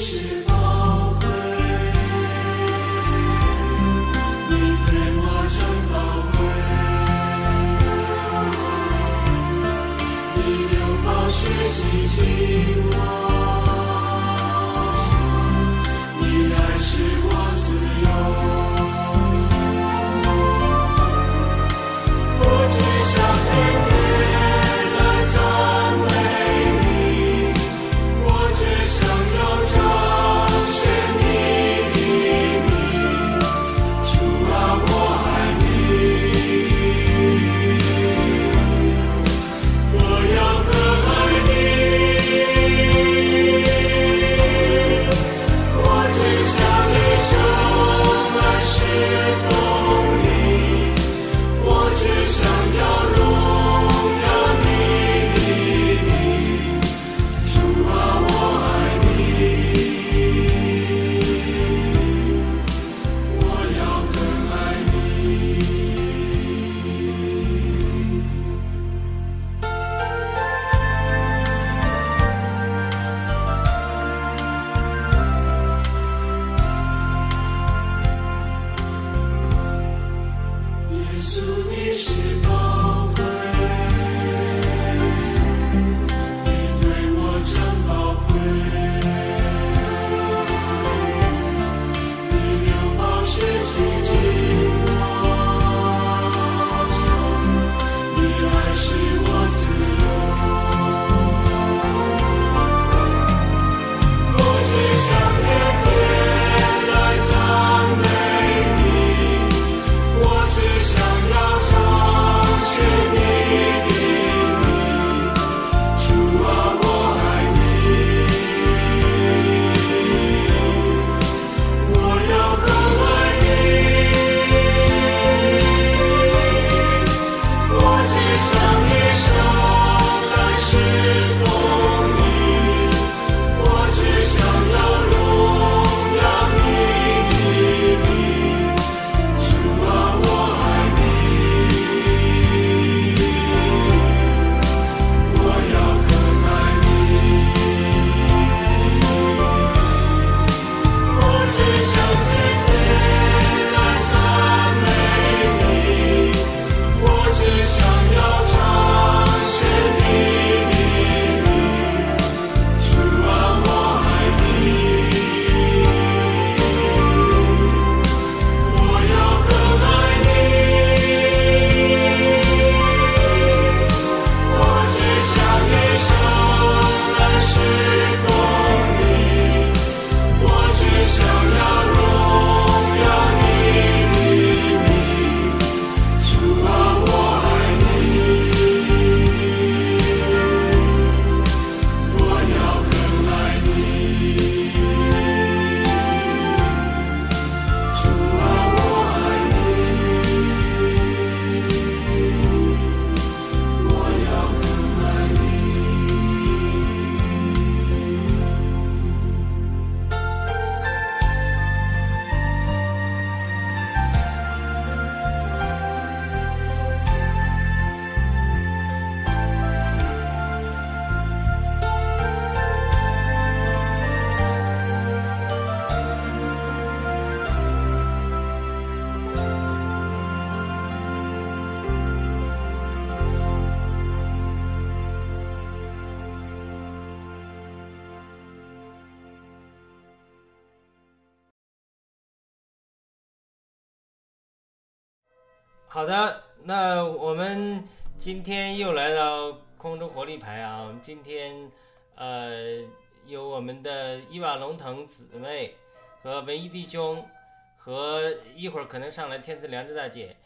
是今天呃有我们的伊瓦龙腾姊妹和文艺弟兄，和一会儿可能上来天赐良知大姐。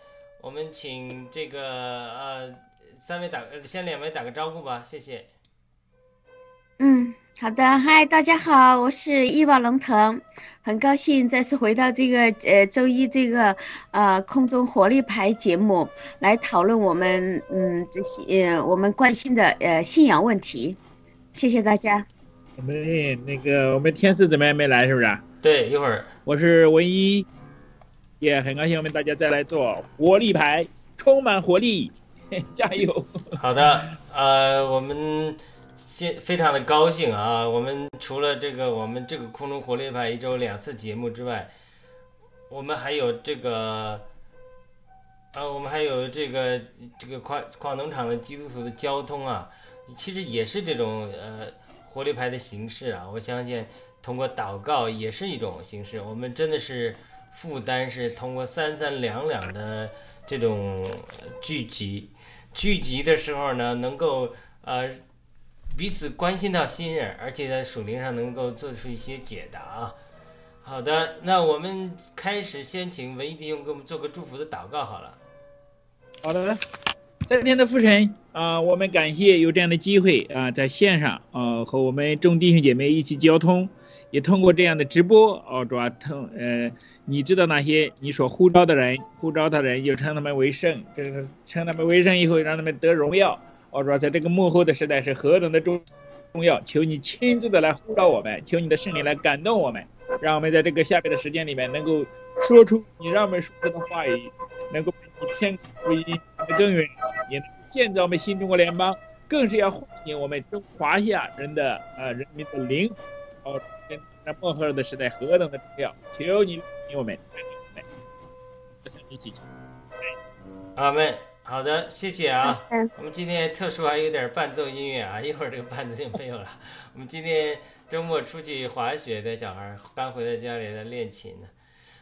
我们请这个呃三位打先两位打个招呼吧，谢谢。嗯。好的，嗨，大家好，我是伊瓦龙腾，很高兴再次回到这个呃周一这个呃空中活力牌节目，来讨论我们嗯这些呃我们关心的呃信仰问题，谢谢大家。我们那个我们天使怎么还没来？是不是？对，一会儿我是文一，也很高兴我们大家再来做活力牌，充满活力，加油。好的，呃，我们。现非常的高兴啊！我们除了这个我们这个空中活力派一周两次节目之外，我们还有这个，啊，我们还有这个这个矿矿农场的基督徒的交通啊，其实也是这种呃活力派的形式啊。我相信通过祷告也是一种形式。我们真的是负担是通过三三两两的这种聚集，聚集的时候呢，能够呃。彼此关心到信任，而且在属灵上能够做出一些解答。好的，那我们开始，先请文艺弟兄给我们做个祝福的祷告好了。好的，在天的父神啊，我们感谢有这样的机会啊，在线上啊和我们众弟兄姐妹一起交通，也通过这样的直播哦，主要通呃，你知道那些你所呼召的人，呼召的人就称他们为圣，这是称他们为圣以后，让他们得荣耀。我说，在这个幕后的时代是何等的重重要，求你亲自的来呼召我们，求你的圣灵来感动我们，让我们在这个下面的时间里面能够说出你让我们说出的话语，能够以天福音的根源，也能建造我们新中国联邦，更是要唤醒我们中华夏人的呃人民的灵魂。哦，在幕后的时代何等的重要，求你给我们，一起阿门。好的，谢谢啊。我们今天特殊还有点伴奏音乐啊，一会儿这个伴奏就没有了。我们今天周末出去滑雪的小孩刚回到家里在练琴呢。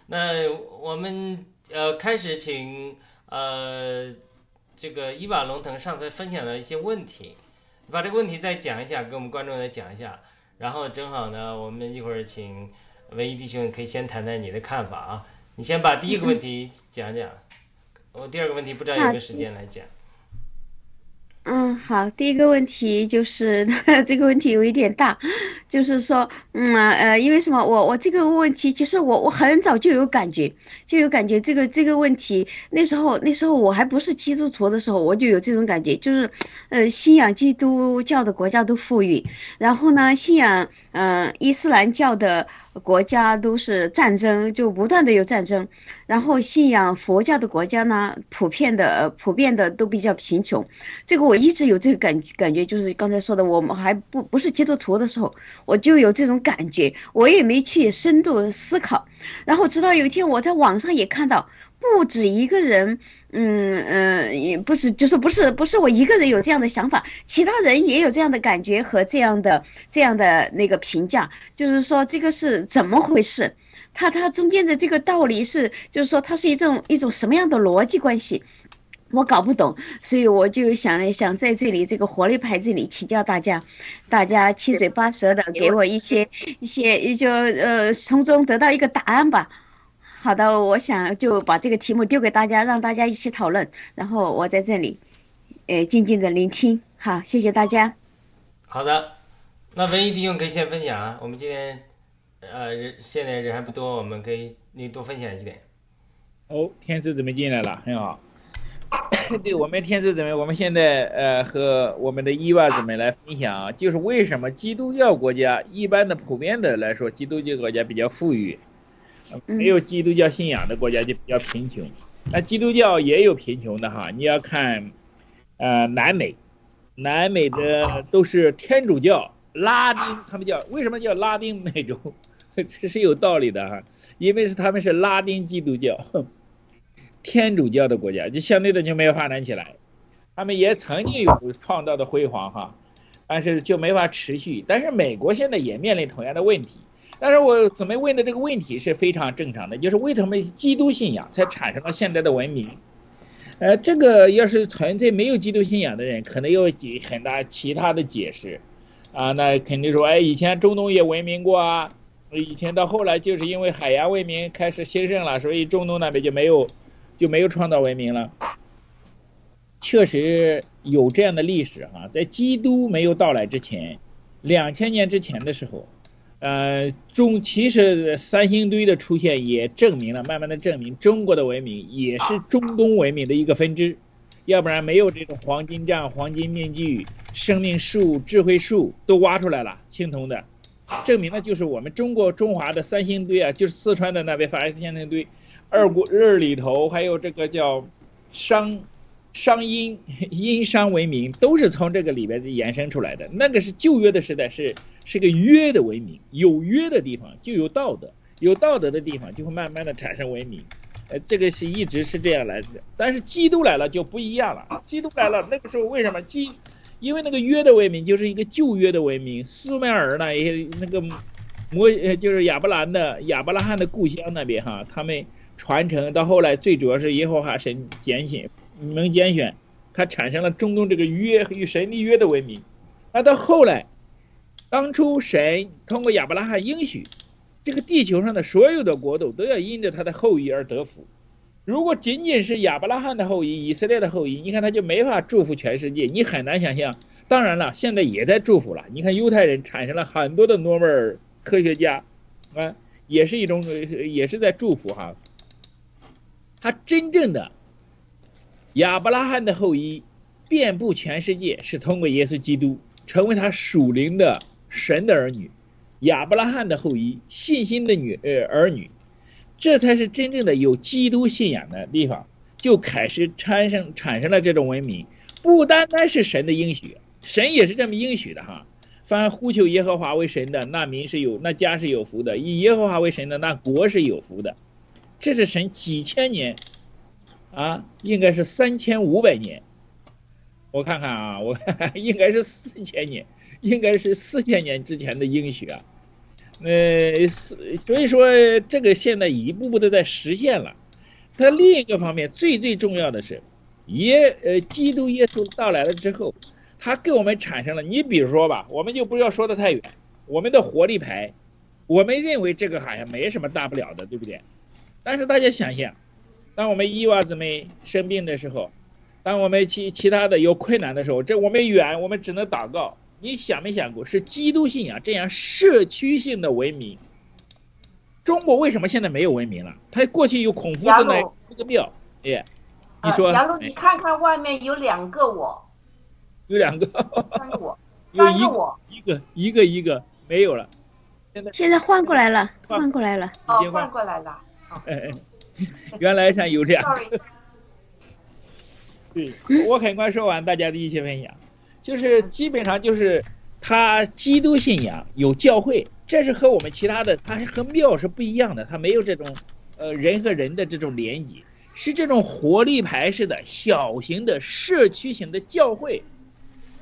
那我们呃开始请呃这个伊瓦龙腾上次分享的一些问题，把这个问题再讲一下，给我们观众再讲一下。然后正好呢，我们一会儿请文艺弟兄可以先谈谈你的看法啊。你先把第一个问题讲讲。我第二个问题不知道有没有时间来讲。嗯，好，第一个问题就是 这个问题有一点大，就是说，嗯呃，因为什么？我我这个问题其实我我很早就有感觉，就有感觉这个这个问题，那时候那时候我还不是基督徒的时候，我就有这种感觉，就是，呃，信仰基督教的国家都富裕，然后呢，信仰嗯伊斯兰教的。国家都是战争，就不断的有战争，然后信仰佛教的国家呢，普遍的普遍的都比较贫穷。这个我一直有这个感感觉，就是刚才说的，我们还不不是基督徒的时候，我就有这种感觉，我也没去深度思考。然后直到有一天，我在网上也看到。不止一个人，嗯嗯，也不是，就是不是不是我一个人有这样的想法，其他人也有这样的感觉和这样的这样的那个评价，就是说这个是怎么回事？它它中间的这个道理是，就是说它是一种一种什么样的逻辑关系？我搞不懂，所以我就想了想，在这里这个活力牌这里请教大家，大家七嘴八舌的给我一些一些，也就呃从中得到一个答案吧。好的，我想就把这个题目丢给大家，让大家一起讨论。然后我在这里，呃，静静的聆听。好，谢谢大家。好的，那文艺弟兄可以先分享啊。我们今天，呃，人现在人还不多，我们可以你多分享一点。哦，天赐怎么进来了，很好。对我们天赐姊妹，我们现在呃和我们的伊娃姊妹来分享，啊就是为什么基督教国家一般的普遍的来说，基督教国家比较富裕。没有基督教信仰的国家就比较贫穷，那基督教也有贫穷的哈。你要看，呃，南美，南美的都是天主教，拉丁他们叫为什么叫拉丁美洲？这是有道理的哈，因为是他们是拉丁基督教，天主教的国家，就相对的就没有发展起来。他们也曾经有创造的辉煌哈，但是就没法持续。但是美国现在也面临同样的问题。但是我怎么问的这个问题是非常正常的，就是为什么基督信仰才产生了现在的文明？呃，这个要是存在没有基督信仰的人，可能有几很大其他的解释，啊，那肯定说，哎，以前中东也文明过啊，以前到后来就是因为海洋文明开始兴盛了，所以中东那边就没有就没有创造文明了。确实有这样的历史哈，在基督没有到来之前，两千年之前的时候。呃，中其实三星堆的出现也证明了，慢慢的证明中国的文明也是中东文明的一个分支，要不然没有这种黄金杖、黄金面具、生命树、智慧树都挖出来了，青铜的，证明了就是我们中国中华的三星堆啊，就是四川的那边发现三星堆，二国二里头还有这个叫商，商殷 殷商文明都是从这个里边延伸出来的。那个是旧约的时代，是是个约的文明，有约的地方就有道德，有道德的地方就会慢慢的产生文明。呃，这个是一直是这样来的。但是基督来了就不一样了。基督来了，那个时候为什么基？因为那个约的文明就是一个旧约的文明，苏美尔呢也那个摩呃就是亚伯兰的亚伯拉罕的故乡那边哈，他们传承到后来最主要是耶和华神拣选。能拣选，它产生了中东这个约与神立约的文明。那到后来，当初神通过亚伯拉罕应许，这个地球上的所有的国度都要因着他的后裔而得福。如果仅仅是亚伯拉罕的后裔、以色列的后裔，你看他就没法祝福全世界。你很难想象。当然了，现在也在祝福了。你看犹太人产生了很多的诺贝尔科学家，啊，也是一种，也是在祝福哈。他真正的。亚伯拉罕的后裔遍布全世界，是通过耶稣基督成为他属灵的神的儿女。亚伯拉罕的后裔，信心的女呃儿女，这才是真正的有基督信仰的地方，就开始产生产生了这种文明。不单单是神的应许，神也是这么应许的哈。凡呼求耶和华为神的，那民是有那家是有福的；以耶和华为神的，那国是有福的。这是神几千年。啊，应该是三千五百年，我看看啊，我 应该是四千年，应该是四千年之前的应许啊，呃，是所以说这个现在一步步的在实现了。它另一个方面最最重要的是，耶呃，基督耶稣到来了之后，他给我们产生了，你比如说吧，我们就不要说的太远，我们的活力牌，我们认为这个好像没什么大不了的，对不对？但是大家想想。当我们伊娃子们生病的时候，当我们其其他的有困难的时候，这我们远，我们只能祷告。你想没想过，是基督信仰这样社区性的文明？中国为什么现在没有文明了？他过去有孔夫子那那个庙，哎，你说？杨璐，你看看外面有两个我，有两个，三个我，有一个我，一个一个一个没有了。现在现在换过来了，换过来了，哦，换过来了。哎哎。原来上有这样，对我很快说完大家的一些分享，就是基本上就是他基督信仰有教会，这是和我们其他的他和庙是不一样的，他没有这种呃人和人的这种连接，是这种活力牌式的小型的社区型的教会，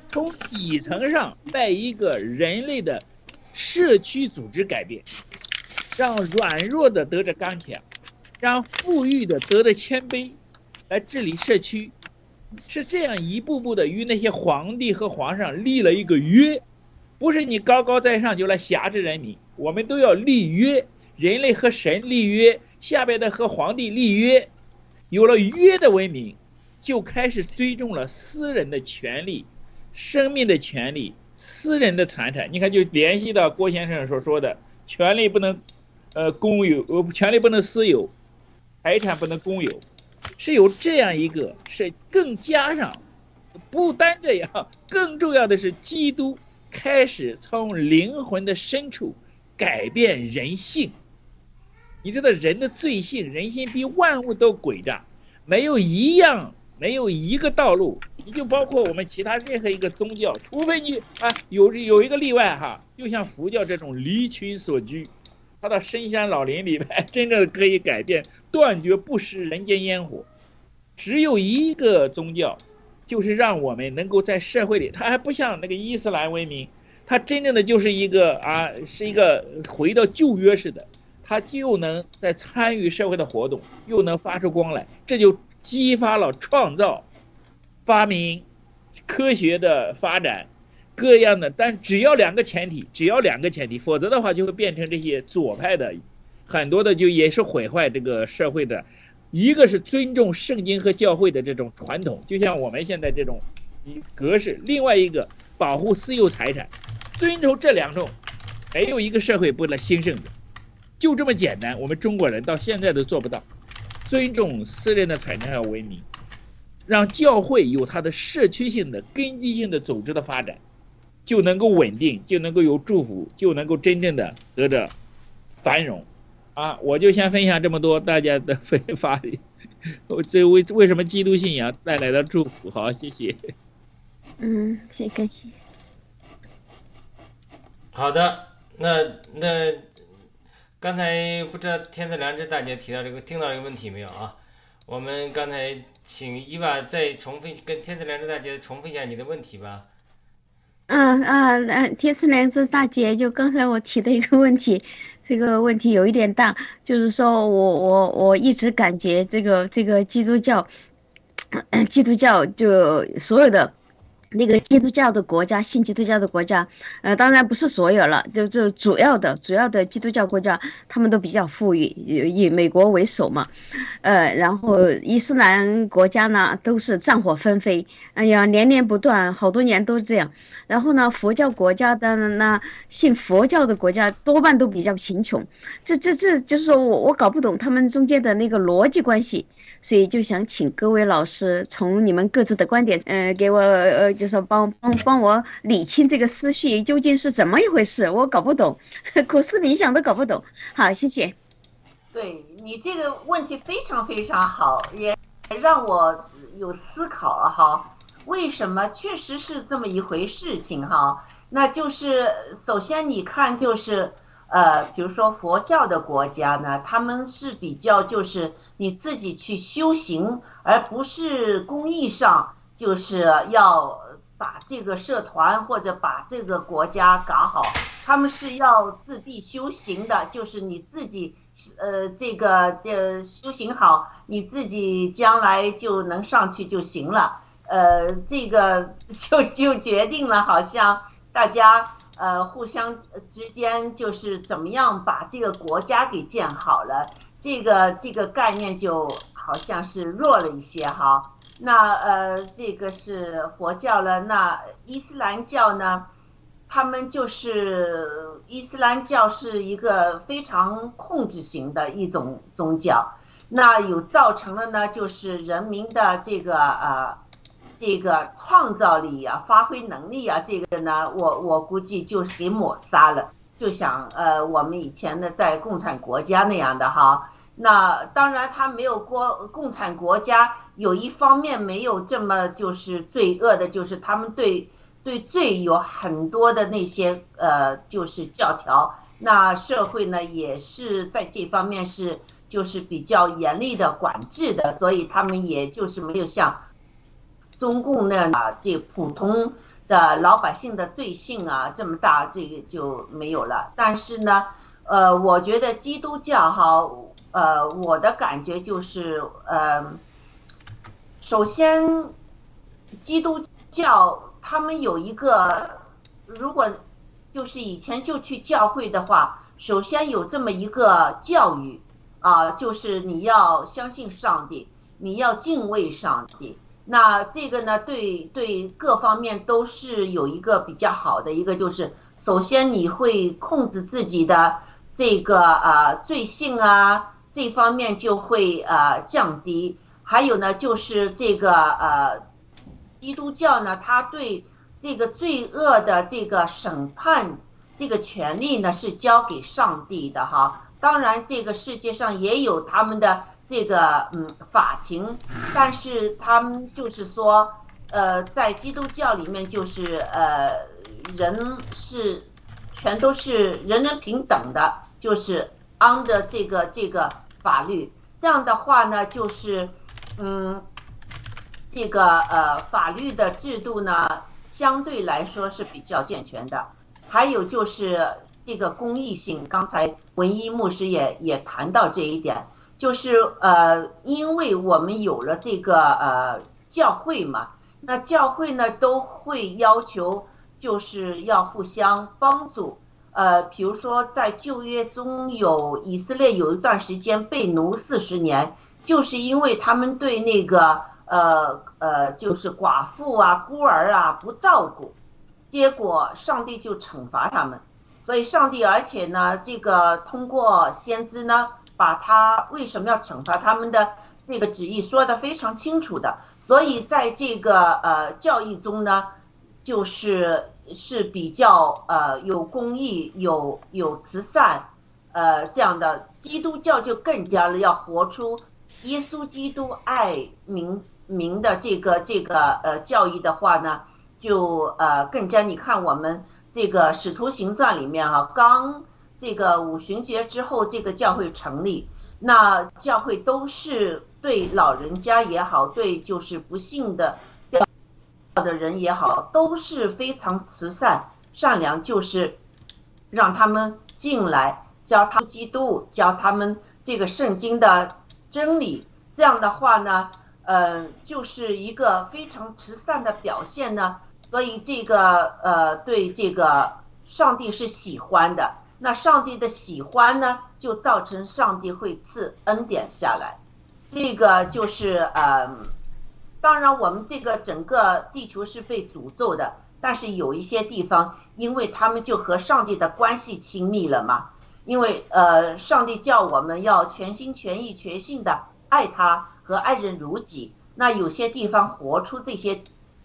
从底层上带一个人类的社区组织改变，让软弱的得着刚强。让富裕的得着谦卑，来治理社区，是这样一步步的与那些皇帝和皇上立了一个约，不是你高高在上就来辖制人民，我们都要立约，人类和神立约，下边的和皇帝立约，有了约的文明，就开始尊重了私人的权利，生命的权利，私人的财产。你看，就联系到郭先生所说的，权利不能，呃，公有，呃，权利不能私有。财产不能公有，是有这样一个，是更加上，不单这样，更重要的是，基督开始从灵魂的深处改变人性。你知道人的罪性，人心比万物都诡诈，没有一样，没有一个道路。你就包括我们其他任何一个宗教，除非你啊有有一个例外哈，就像佛教这种离群所居。他到深山老林里边，真正可以改变、断绝不食人间烟火。只有一个宗教，就是让我们能够在社会里，它还不像那个伊斯兰文明，它真正的就是一个啊，是一个回到旧约似的，它又能在参与社会的活动，又能发出光来，这就激发了创造、发明、科学的发展。各样的，但只要两个前提，只要两个前提，否则的话就会变成这些左派的，很多的就也是毁坏这个社会的。一个是尊重圣经和教会的这种传统，就像我们现在这种格式；另外一个保护私有财产，遵守这两种，没有一个社会不能兴盛的。就这么简单，我们中国人到现在都做不到，尊重私人的财产和文明，让教会有它的社区性的根基性的组织的发展。就能够稳定，就能够有祝福，就能够真正的得着繁荣，啊！我就先分享这么多，大家的分发我。这为为什么基督信仰带来的祝福？好，谢谢。嗯，谢感谢。好的，那那刚才不知道天赐良知大姐提到这个，听到这个问题没有啊？我们刚才请伊娃再重复跟天赐良知大姐重复一下你的问题吧。嗯啊嗯，天赐良知大姐，就刚才我提的一个问题，这个问题有一点大，就是说我我我一直感觉这个这个基督教，基督教就所有的。那个基督教的国家，信基督教的国家，呃，当然不是所有了，就就主要的、主要的基督教国家，他们都比较富裕，以美国为首嘛，呃，然后伊斯兰国家呢，都是战火纷飞，哎呀，连连不断，好多年都是这样。然后呢，佛教国家的那信佛教的国家多半都比较贫穷，这这这就是我我搞不懂他们中间的那个逻辑关系。所以就想请各位老师从你们各自的观点，嗯，给我呃，就是帮帮帮我理清这个思绪究竟是怎么一回事，我搞不懂，苦思冥想都搞不懂。好，谢谢。对你这个问题非常非常好，也让我有思考了哈。为什么确实是这么一回事情哈？那就是首先你看就是。呃，比如说佛教的国家呢，他们是比较就是你自己去修行，而不是公益上就是要把这个社团或者把这个国家搞好，他们是要自闭修行的，就是你自己呃这个呃修行好，你自己将来就能上去就行了，呃，这个 就就决定了，好像大家。呃，互相之间就是怎么样把这个国家给建好了，这个这个概念就好像是弱了一些哈。那呃，这个是佛教了，那伊斯兰教呢？他们就是伊斯兰教是一个非常控制型的一种宗教，那有造成了呢，就是人民的这个呃。这个创造力啊，发挥能力啊，这个呢，我我估计就是给抹杀了。就想呃，我们以前的在共产国家那样的哈，那当然他没有国共产国家有一方面没有这么就是罪恶的，就是他们对对罪有很多的那些呃就是教条，那社会呢也是在这方面是就是比较严厉的管制的，所以他们也就是没有像。中共那啊，这普通的老百姓的罪性啊这么大，这个就没有了。但是呢，呃，我觉得基督教哈，呃，我的感觉就是，呃，首先，基督教他们有一个，如果就是以前就去教会的话，首先有这么一个教育啊，就是你要相信上帝，你要敬畏上帝。那这个呢，对对各方面都是有一个比较好的一个，就是首先你会控制自己的这个呃罪性啊，这方面就会呃降低。还有呢，就是这个呃基督教呢，他对这个罪恶的这个审判这个权利呢是交给上帝的哈。当然，这个世界上也有他们的。这个嗯法庭，但是他们就是说，呃，在基督教里面就是呃人是全都是人人平等的，就是 under 这个这个法律。这样的话呢，就是嗯这个呃法律的制度呢相对来说是比较健全的。还有就是这个公益性，刚才文一牧师也也谈到这一点。就是呃，因为我们有了这个呃教会嘛，那教会呢都会要求就是要互相帮助。呃，比如说在旧约中有以色列有一段时间被奴四十年，就是因为他们对那个呃呃就是寡妇啊孤儿啊不照顾，结果上帝就惩罚他们。所以上帝而且呢这个通过先知呢。把他为什么要惩罚他们的这个旨意说的非常清楚的，所以在这个呃教义中呢，就是是比较呃有公益、有有慈善，呃这样的。基督教就更加的要活出耶稣基督爱民民的这个这个呃教义的话呢，就呃更加你看我们这个使徒行传里面哈，刚这个五旬节之后，这个教会成立，那教会都是对老人家也好，对就是不幸的的人也好，都是非常慈善善良，就是让他们进来教他基督，教他们这个圣经的真理。这样的话呢，嗯，就是一个非常慈善的表现呢。所以这个呃，对这个上帝是喜欢的。那上帝的喜欢呢，就造成上帝会赐恩典下来。这个就是呃，当然我们这个整个地球是被诅咒的，但是有一些地方，因为他们就和上帝的关系亲密了嘛。因为呃，上帝叫我们要全心全意全性的爱他和爱人如己。那有些地方活出这些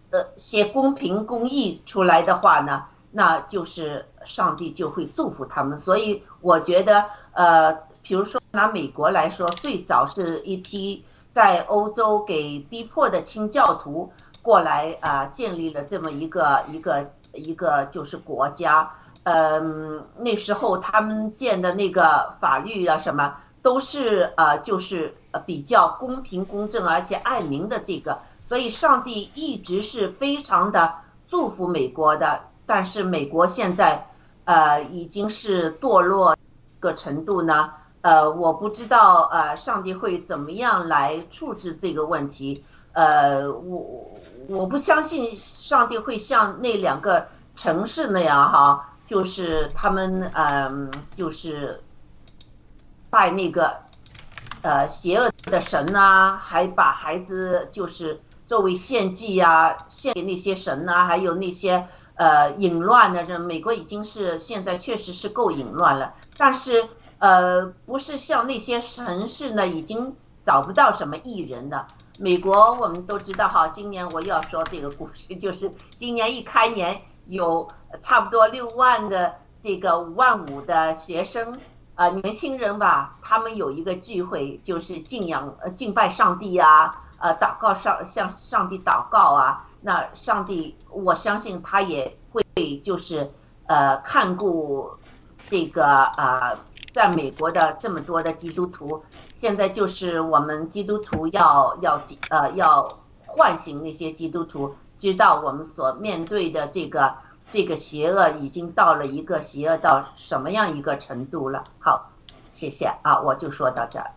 呃些公平公义出来的话呢？那就是上帝就会祝福他们，所以我觉得，呃，比如说拿美国来说，最早是一批在欧洲给逼迫的清教徒过来啊，建立了这么一个一个一个就是国家，嗯，那时候他们建的那个法律啊什么都是呃就是比较公平公正而且爱民的这个，所以上帝一直是非常的祝福美国的。但是美国现在，呃，已经是堕落个程度呢。呃，我不知道，呃，上帝会怎么样来处置这个问题。呃，我我不相信上帝会像那两个城市那样哈，就是他们，嗯，就是拜那个，呃，邪恶的神呐，还把孩子就是作为献祭呀，献给那些神呐，还有那些。呃，淫乱的这美国已经是现在确实是够淫乱了，但是呃，不是像那些城市呢，已经找不到什么艺人的。美国我们都知道哈，今年我要说这个故事，就是今年一开年有差不多六万的这个五万五的学生啊，年轻人吧，他们有一个聚会，就是敬仰呃敬拜上帝啊，呃祷告上向上帝祷告啊。那上帝，我相信他也会就是呃看顾这个啊，在美国的这么多的基督徒，现在就是我们基督徒要要呃要唤醒那些基督徒，知道我们所面对的这个这个邪恶已经到了一个邪恶到什么样一个程度了。好，谢谢啊，我就说到这儿。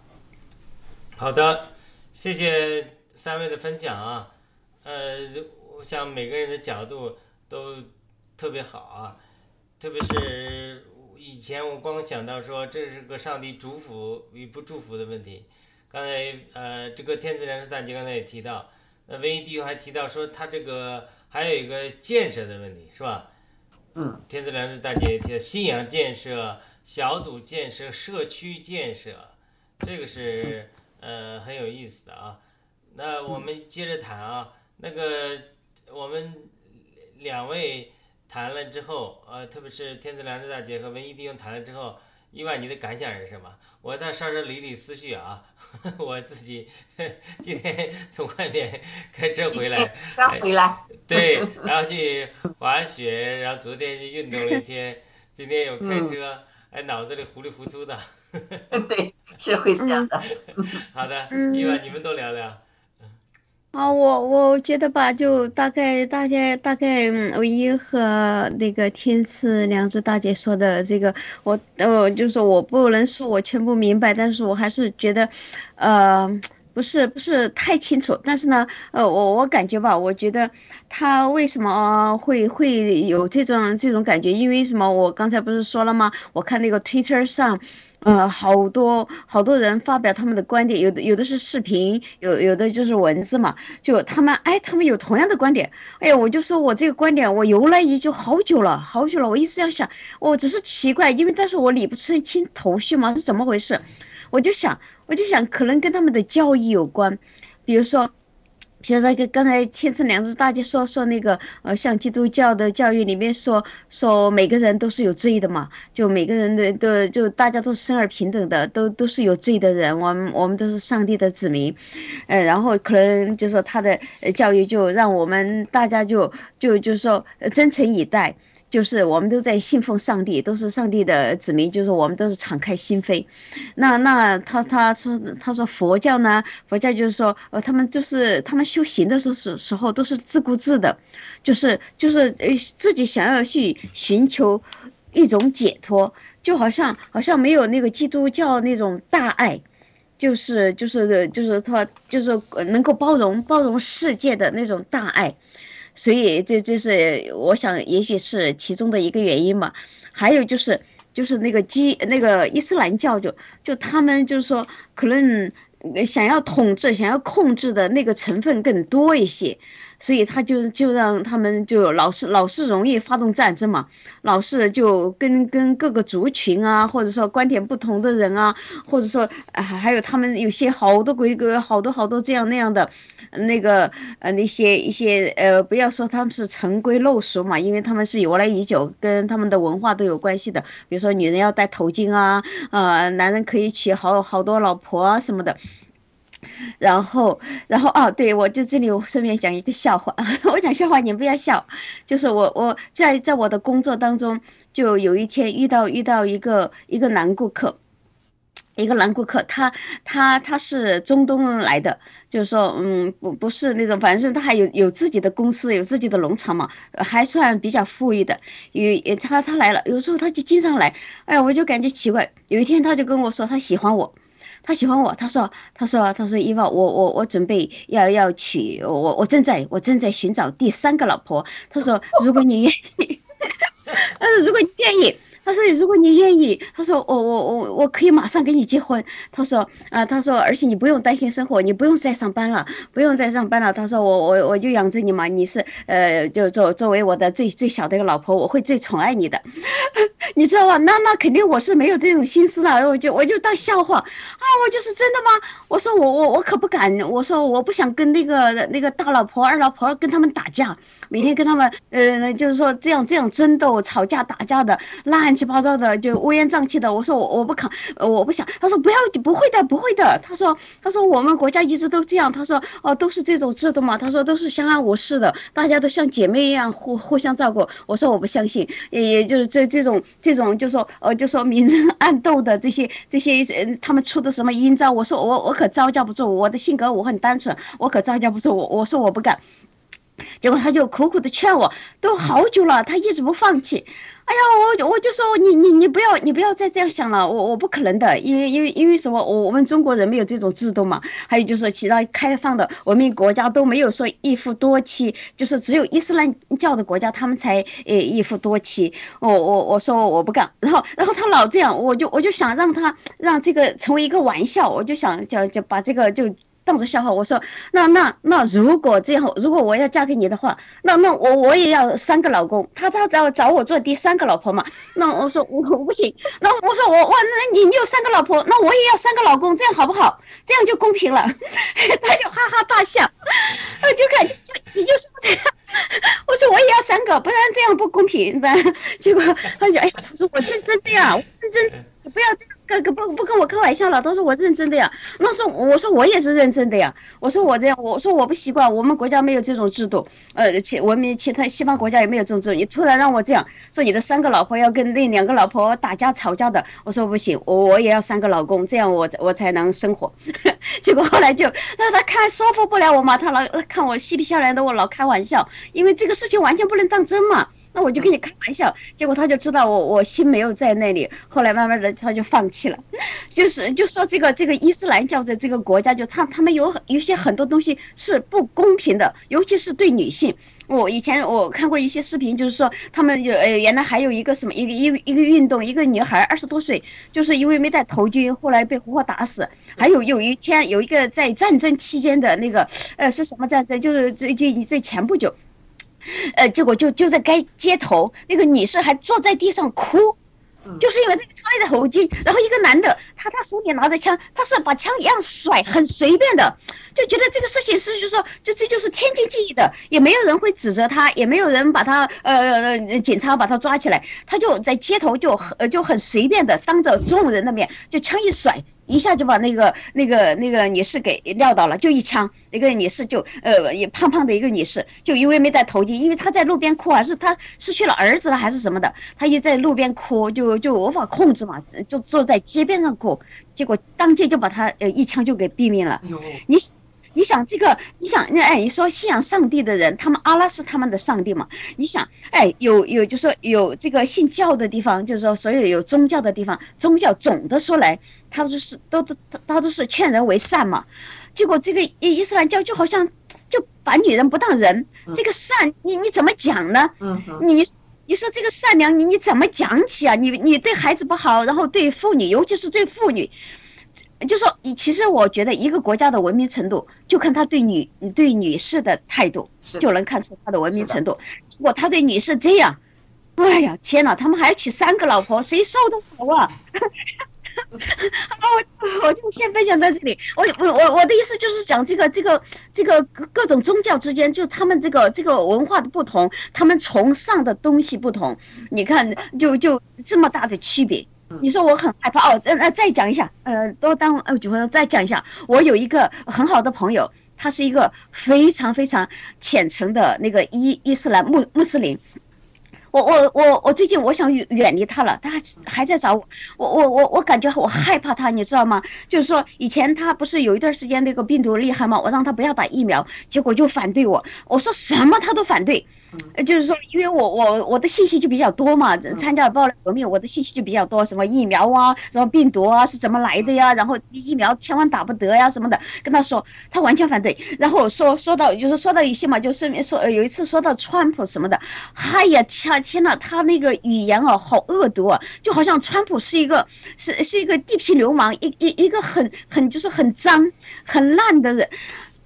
好的，谢谢三位的分享啊，呃。我想每个人的角度都特别好啊，特别是以前我光想到说这是个上帝祝福与不祝福的问题。刚才呃，这个天赐良师大姐刚才也提到，那唯一弟兄还提到说他这个还有一个建设的问题，是吧？嗯。天赐良师大姐提到信仰建设、小组建设、社区建设，这个是呃很有意思的啊。那我们接着谈啊，那个。我们两位谈了之后，呃，特别是天赐良知大姐和文艺弟兄谈了之后，伊万你的感想是什么？我再稍稍理理思绪啊，我自己 今天从外面开车回来，刚回来，对，然后去滑雪，然后昨天去运动了一天，今天又开车，哎，脑子里糊里糊涂的。对，是会这样的。好的，伊万你们都聊聊。啊，我我觉得吧，就大概大家大概，唯一和那个天赐良知大姐说的这个，我呃，就是我不能说我全部明白，但是我还是觉得，呃。不是不是太清楚，但是呢，呃，我我感觉吧，我觉得他为什么会会有这种这种感觉？因为什么？我刚才不是说了吗？我看那个 Twitter 上，呃，好多好多人发表他们的观点，有的有的是视频，有有的就是文字嘛。就他们哎，他们有同样的观点。哎呀，我就说我这个观点，我由来已久好久了，好久了。我一直这样想，我只是奇怪，因为但是我理不清头绪嘛，是怎么回事？我就想。我就想，可能跟他们的教育有关，比如说，比如说，跟刚才天赐良知大家说说那个，呃，像基督教的教育里面说说每个人都是有罪的嘛，就每个人的都就大家都是生而平等的，都都是有罪的人，我们我们都是上帝的子民，呃，然后可能就说他的教育就让我们大家就就就说真诚以待。就是我们都在信奉上帝，都是上帝的子民，就是我们都是敞开心扉。那那他他说他说佛教呢？佛教就是说，呃，他们就是他们修行的时候时时候都是自顾自的，就是就是呃自己想要去寻求一种解脱，就好像好像没有那个基督教那种大爱，就是就是就是他就是能够包容包容世界的那种大爱。所以这这是我想，也许是其中的一个原因嘛。还有就是，就是那个基那个伊斯兰教，就就他们就是说，可能想要统治、想要控制的那个成分更多一些。所以他就就让他们就老是老是容易发动战争嘛，老是就跟跟各个族群啊，或者说观点不同的人啊，或者说还还有他们有些好多规格，好多好多这样那样的，那个呃那些一些呃不要说他们是陈规陋俗嘛，因为他们是由来已久，跟他们的文化都有关系的。比如说女人要戴头巾啊，呃男人可以娶好好多老婆啊什么的。然后，然后哦，对我就这里我顺便讲一个笑话，我讲笑话你不要笑，就是我我在在我的工作当中，就有一天遇到遇到一个一个男顾客，一个男顾客，他他他是中东来的，就是说嗯不不是那种，反正他还有有自己的公司，有自己的农场嘛，还算比较富裕的，有他他来了，有时候他就经常来，哎呀我就感觉奇怪，有一天他就跟我说他喜欢我。他喜欢我，他说，他说，他说，伊娃，我我我准备要要娶我，我正在我正在寻找第三个老婆。他说，如果你愿意，他说，如果你愿意。他说：“如果你愿意，他说我我我我可以马上跟你结婚。”他说：“啊，他说而且你不用担心生活，你不用再上班了，不用再上班了。”他说：“我我我就养着你嘛，你是呃，就作作为我的最最小的一个老婆，我会最宠爱你的，你知道吧？那那肯定我是没有这种心思了，我就我就当笑话啊，我就是真的吗？我说我我我可不敢，我说我不想跟那个那个大老婆二老婆跟他们打架，每天跟他们呃，就是说这样这样争斗、吵架、打架的乱。”七八糟的，就乌烟瘴气的。我说我我不肯，我不想。他说不要，不会的，不会的。他说他说我们国家一直都这样。他说哦，都是这种制度嘛。他说都是相安无事的，大家都像姐妹一样互互相照顾。我说我不相信，也就是这这种这种，就说呃，就说明争暗斗的这些这些，他们出的什么阴招？我说我我可招架不住，我的性格我很单纯，我可招架不住。我我说我不敢。结果他就苦苦的劝我，都好久了，他一直不放弃。哎呀，我我就说你你你不要你不要再这样想了，我我不可能的，因为因为因为什么？我我们中国人没有这种制度嘛。还有就是其他开放的文明国家都没有说一夫多妻，就是只有伊斯兰教的国家他们才呃一夫多妻。我我我说我不干，然后然后他老这样，我就我就想让他让这个成为一个玩笑，我就想就就把这个就。当着笑话，我说那那那如果这样，如果我要嫁给你的话，那那我我也要三个老公，他他找找我做第三个老婆嘛？那我说我我不行，那我说我我那你你有三个老婆，那我也要三个老公，这样好不好？这样就公平了。他就哈哈大笑，我就看就就你就说这样。我说我也要三个，不然这样不公平。结果他就哎，他说我认真的呀，我认真。不要这样，跟跟不不跟我开玩笑了。他说我认真的呀，那时候我说我也是认真的呀。我说我这样，我说我不习惯，我们国家没有这种制度，呃，其文明其他西方国家也没有这种制度。你突然让我这样说，你的三个老婆要跟那两个老婆打架吵架的，我说不行，我我也要三个老公，这样我我才能生活。结果后来就那他看说服不了我嘛，他老看我嬉皮笑脸的，我老开玩笑，因为这个事情完全不能当真嘛。那我就跟你开玩笑，结果他就知道我我心没有在那里，后来慢慢的他就放弃了，就是就说这个这个伊斯兰教的这个国家，就他他们有有些很多东西是不公平的，尤其是对女性。我以前我看过一些视频，就是说他们有呃原来还有一个什么一个一一个运动，一个女孩二十多岁，就是因为没戴头巾，后来被活活打死。还有有一天有一个在战争期间的那个呃是什么战争？就是最近在前不久。呃，结果就就在该街头，那个女士还坐在地上哭，就是因为她没戴头巾，然后一个男的，他他手里拿着枪，他是把枪一样甩，很随便的，就觉得这个事情是就是说，就这就是天经地义的，也没有人会指责他，也没有人把他呃警察把他抓起来，他就在街头就呃就很随便的当着众人的面就枪一甩。一下就把那个那个那个女士给撂倒了，就一枪，那个女士就呃也胖胖的一个女士，就因为没戴头巾，因为她在路边哭啊，是她失去了儿子了还是什么的，她就在路边哭，就就无法控制嘛，就坐在街边上哭，结果当街就把她呃一枪就给毙命了。你。你想这个？你想那哎，你说信仰上帝的人，他们阿拉是他们的上帝嘛？你想哎，有有就说有这个信教的地方，就是说所有有宗教的地方，宗教总的说来，他们是都都他都是劝人为善嘛。结果这个伊伊斯兰教就好像就把女人不当人，这个善你你怎么讲呢？你你说这个善良你你怎么讲起啊？你你对孩子不好，然后对妇女，尤其是对妇女。就说你，其实我觉得一个国家的文明程度，就看他对女对女士的态度，就能看出他的文明程度。如果他对女士这样，哎呀，天哪，他们还要娶三个老婆，谁受得了啊？好，我我就先分享到这里。我我我我的意思就是讲这个这个这个各各种宗教之间，就他们这个这个文化的不同，他们崇尚的东西不同，你看，就就这么大的区别。你说我很害怕哦，呃，再讲一下，呃，多当呃几分钟再讲一下。我有一个很好的朋友，他是一个非常非常虔诚的那个伊伊斯兰穆穆斯林。我我我我最近我想远远离他了，他还在找我，我我我我感觉我害怕他，你知道吗？就是说以前他不是有一段时间那个病毒厉害吗？我让他不要打疫苗，结果就反对我，我说什么他都反对。呃，就是说，因为我我我的信息就比较多嘛，参加了爆料革命，我的信息就比较多，什么疫苗啊，什么病毒啊是怎么来的呀？然后疫苗千万打不得呀什么的，跟他说，他完全反对。然后说说到就是说到一些嘛，就顺便说，有一次说到川普什么的，哎呀天天呐，他那个语言哦，好恶毒啊，就好像川普是一个是是一个地痞流氓，一一一个很很就是很脏很烂的人。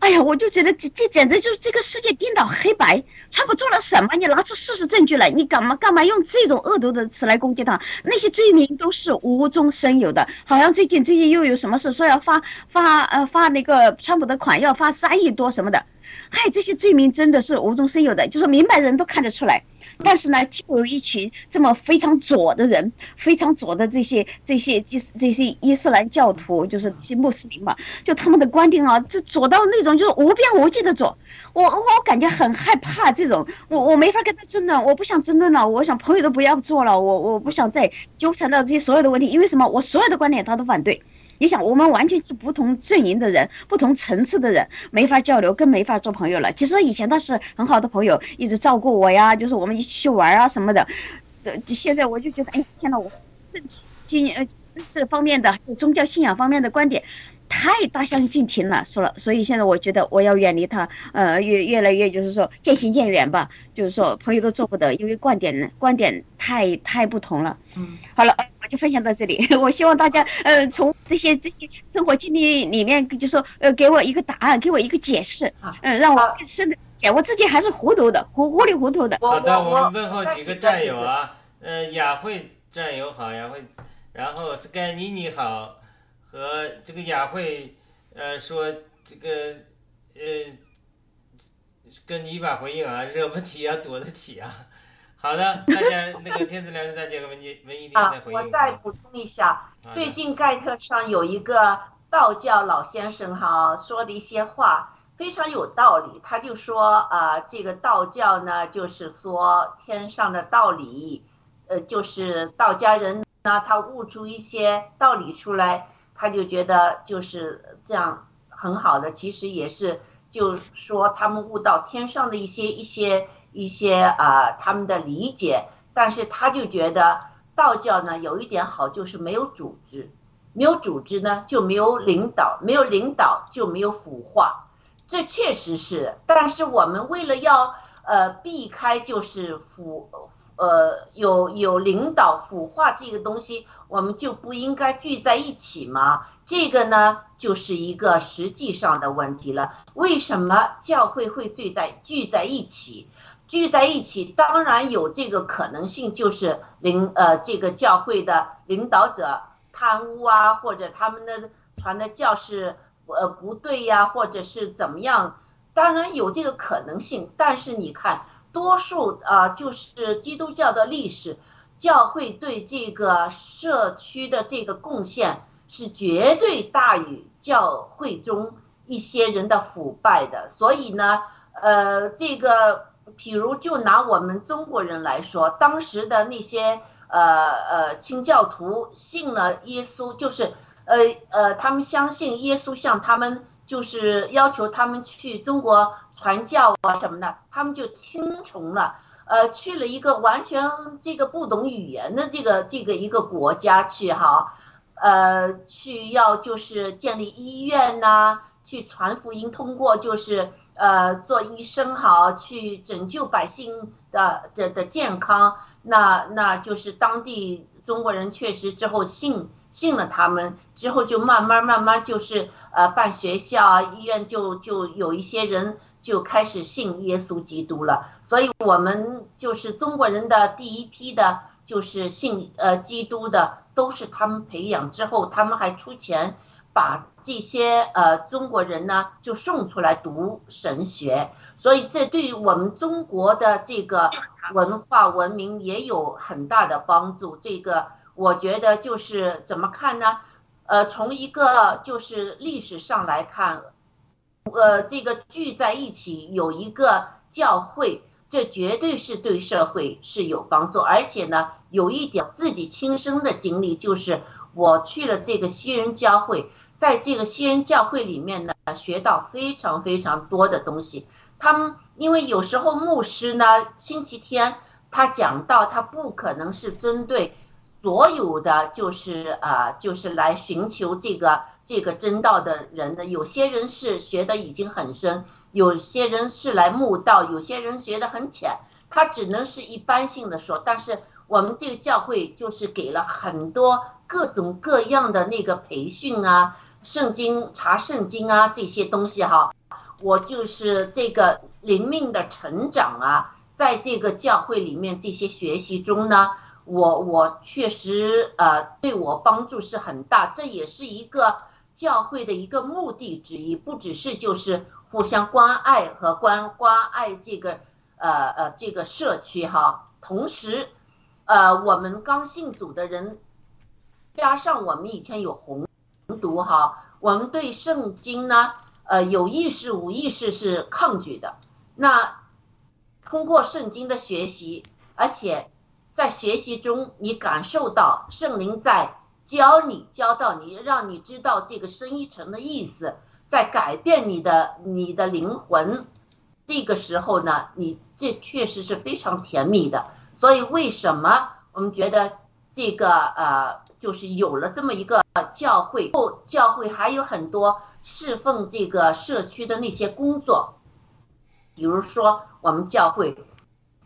哎呀，我就觉得这这简直就是这个世界颠倒黑白。川普做了什么？你拿出事实证据来！你干嘛干嘛用这种恶毒的词来攻击他？那些罪名都是无中生有的。好像最近最近又有什么事，说要发发呃发那个川普的款要发三亿多什么的。嗨，这些罪名真的是无中生有的，就是明白人都看得出来。但是呢，就有一群这么非常左的人，非常左的这些这些这这些伊斯兰教徒，就是这些穆斯林嘛，就他们的观点啊，这左到那种就是无边无际的左，我我感觉很害怕这种，我我没法跟他争论，我不想争论了，我想朋友都不要做了，我我不想再纠缠到这些所有的问题，因为什么？我所有的观点他都反对。你想，我们完全是不同阵营的人，不同层次的人，没法交流，更没法做朋友了。其实以前他是很好的朋友，一直照顾我呀，就是我们一起去玩啊什么的。呃，现在我就觉得，哎，天呐，我政、经呃这方面的宗教信仰方面的观点。太大相径庭了，说了，所以现在我觉得我要远离他，呃，越越来越就是说渐行渐远吧，就是说朋友都做不得，因为观点观点太太不同了。嗯，好了，我就分享到这里。我希望大家，呃，从这些这些生活经历里面，就说，呃，给我一个答案，给我一个解释，嗯，让我更深的解。我自己还是糊涂的，糊糊里糊涂的。好的，我们问候几个战友啊，呃，雅慧战友好，雅慧，然后 Sky 妮妮好。和这个雅慧，呃，说这个，呃，跟你把回应啊，惹不起啊，躲得起啊。好的，大家那个天赐良知大姐和文杰文一定再回应。我再补充一下，最近盖特上有一个道教老先生哈说的一些话非常有道理。他就说啊，这个道教呢，就是说天上的道理，呃，就是道家人呢，他悟出一些道理出来。他就觉得就是这样很好的，其实也是就说他们悟到天上的一些一些一些啊他们的理解，但是他就觉得道教呢有一点好就是没有组织，没有组织呢就没有领导，没有领导就没有腐化，这确实是。但是我们为了要呃避开就是腐呃有有领导腐化这个东西。我们就不应该聚在一起吗？这个呢，就是一个实际上的问题了。为什么教会会聚在聚在一起？聚在一起，当然有这个可能性，就是领呃这个教会的领导者贪污啊，或者他们的传的教是呃不对呀，或者是怎么样？当然有这个可能性，但是你看，多数啊，就是基督教的历史，教会对这个社区的这个贡献是绝对大于教会中一些人的腐败的。所以呢，呃，这个，譬如就拿我们中国人来说，当时的那些呃呃清教徒信了耶稣，就是呃呃，他们相信耶稣向他们。就是要求他们去中国传教啊什么的，他们就听从了。呃，去了一个完全这个不懂语言的这个这个一个国家去哈，呃，去要就是建立医院呐，去传福音，通过就是呃做医生好，去拯救百姓的的的健康。那那就是当地中国人确实之后信信了他们，之后就慢慢慢慢就是。呃，办学校啊，医院就就有一些人就开始信耶稣基督了，所以我们就是中国人的第一批的，就是信呃基督的，都是他们培养之后，他们还出钱把这些呃中国人呢就送出来读神学，所以这对于我们中国的这个文化文明也有很大的帮助。这个我觉得就是怎么看呢？呃，从一个就是历史上来看，呃，这个聚在一起有一个教会，这绝对是对社会是有帮助。而且呢，有一点自己亲身的经历，就是我去了这个西人教会，在这个西人教会里面呢，学到非常非常多的东西。他们因为有时候牧师呢，星期天他讲到，他不可能是针对。所有的就是啊，就是来寻求这个这个真道的人的，有些人是学的已经很深，有些人是来慕道，有些人学的很浅，他只能是一般性的说。但是我们这个教会就是给了很多各种各样的那个培训啊，圣经查圣经啊这些东西哈，我就是这个灵命的成长啊，在这个教会里面这些学习中呢。我我确实呃对我帮助是很大，这也是一个教会的一个目的之一，不只是就是互相关爱和关关爱这个呃呃这个社区哈，同时呃我们刚信主的人，加上我们以前有红读哈，我们对圣经呢呃有意识无意识是抗拒的，那通过圣经的学习，而且。在学习中，你感受到圣灵在教你，教到你，让你知道这个深一层的意思，在改变你的你的灵魂。这个时候呢，你这确实是非常甜蜜的。所以，为什么我们觉得这个呃，就是有了这么一个教会后，教会还有很多侍奉这个社区的那些工作，比如说我们教会。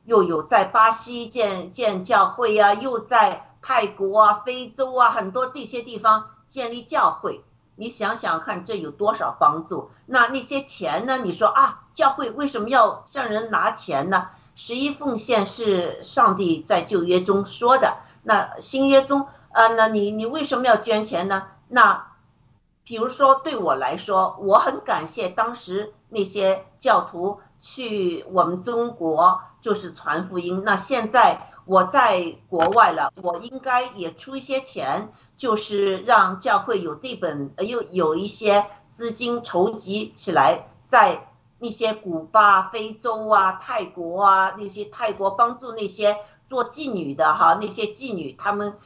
又有在巴西建建教会呀，又在泰国啊、非洲啊很多这些地方建立教会。你想想看，这有多少帮助？那那些钱呢？你说啊，教会为什么要向人拿钱呢？十一奉献是上帝在旧约中说的。那新约中，呃，那你你为什么要捐钱呢？那，比如说对我来说，我很感谢当时那些教徒去我们中国。就是传福音。那现在我在国外了，我应该也出一些钱，就是让教会有这本，呃，又有一些资金筹集起来，在那些古巴、非洲啊、泰国啊那些泰国帮助那些做妓女的哈，那些妓女他们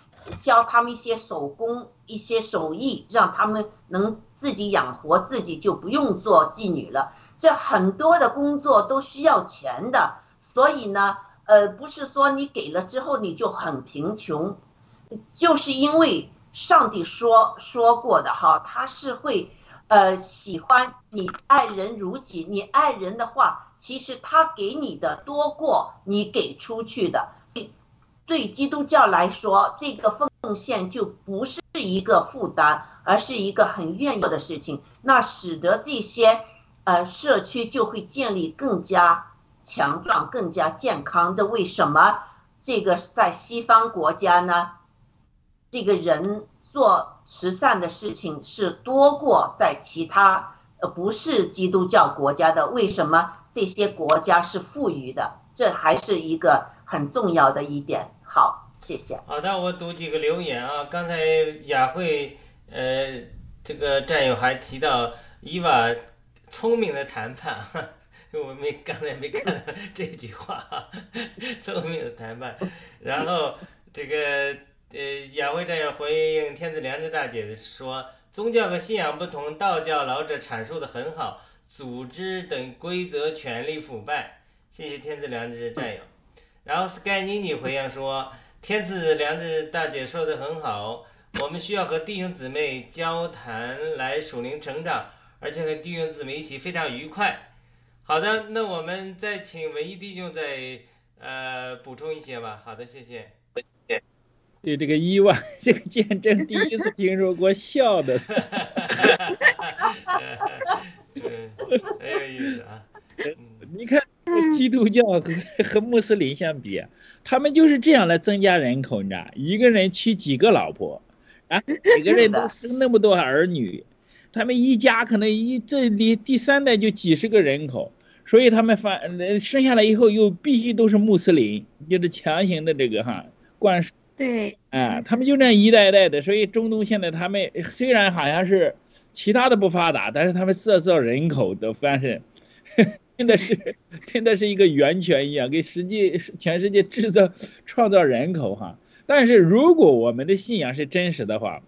教他们一些手工、一些手艺，让他们能自己养活自己，就不用做妓女了。这很多的工作都需要钱的。所以呢，呃，不是说你给了之后你就很贫穷，就是因为上帝说说过的哈，他是会，呃，喜欢你爱人如己。你爱人的话，其实他给你的多过你给出去的。对基督教来说，这个奉献就不是一个负担，而是一个很愿意的事情。那使得这些，呃，社区就会建立更加。强壮、更加健康的，为什么这个在西方国家呢？这个人做慈善的事情是多过在其他呃不是基督教国家的。为什么这些国家是富裕的？这还是一个很重要的一点。好，谢谢。好的，我读几个留言啊。刚才雅慧呃这个战友还提到伊娃聪明的谈判。我没刚才没看到 这句话，聪明的谈判。然后这个呃，雅慧战友回应天子良知大姐说，宗教和信仰不同，道教老者阐述的很好，组织等规则权力腐败。谢谢天子良知战友。然后 Sky 妮妮回应说，天子良知大姐说的很好，我们需要和弟兄姊妹交谈来属灵成长，而且和弟兄姊妹一起非常愉快。好的，那我们再请文艺弟兄再呃补充一些吧。好的，谢谢。对这个伊万这个见证，第一次听说过笑的，很有意思啊。你看基督教和和穆斯林相比，他们就是这样来增加人口，你知道，一个人娶几个老婆，啊，每个人都生那么多儿女。他们一家可能一这里第三代就几十个人口，所以他们反生下来以后又必须都是穆斯林，就是强行的这个哈灌输。对，啊，他们就这样一代一代的，所以中东现在他们虽然好像是其他的不发达，但是他们制造人口的方式 真的是真的是一个源泉一样，给实际全世界制造创造人口哈。但是如果我们的信仰是真实的话，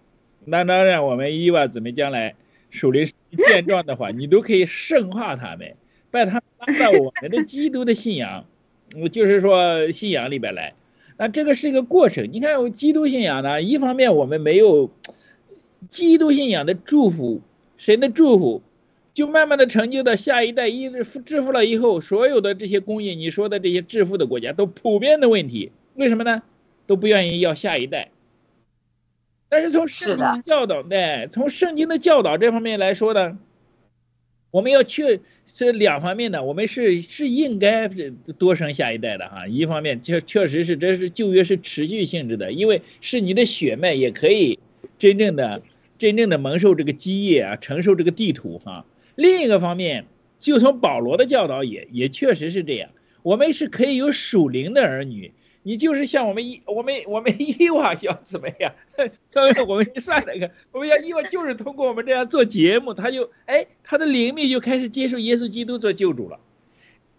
那当然我们伊娃姊妹将来。属灵健壮的话，你都可以圣化他们，把他们拉到我们的基督的信仰，就是说信仰里边来。那这个是一个过程。你看，基督信仰呢，一方面我们没有基督信仰的祝福，神的祝福，就慢慢的成就到下一代，一直致富了以后，所有的这些工业，你说的这些致富的国家都普遍的问题，为什么呢？都不愿意要下一代。但是从圣经教导，对，从圣经的教导这方面来说呢，我们要去这两方面的，我们是是应该多生下一代的哈。一方面确确实是这是旧约是持续性质的，因为是你的血脉也可以真正的真正的蒙受这个基业啊，承受这个地图哈。另一个方面，就从保罗的教导也也确实是这样，我们是可以有属灵的儿女。你就是像我们伊我们我们伊娃要怎么样？所以我们算那个，我们要伊娃就是通过我们这样做节目，他就哎，他的灵命就开始接受耶稣基督做救主了。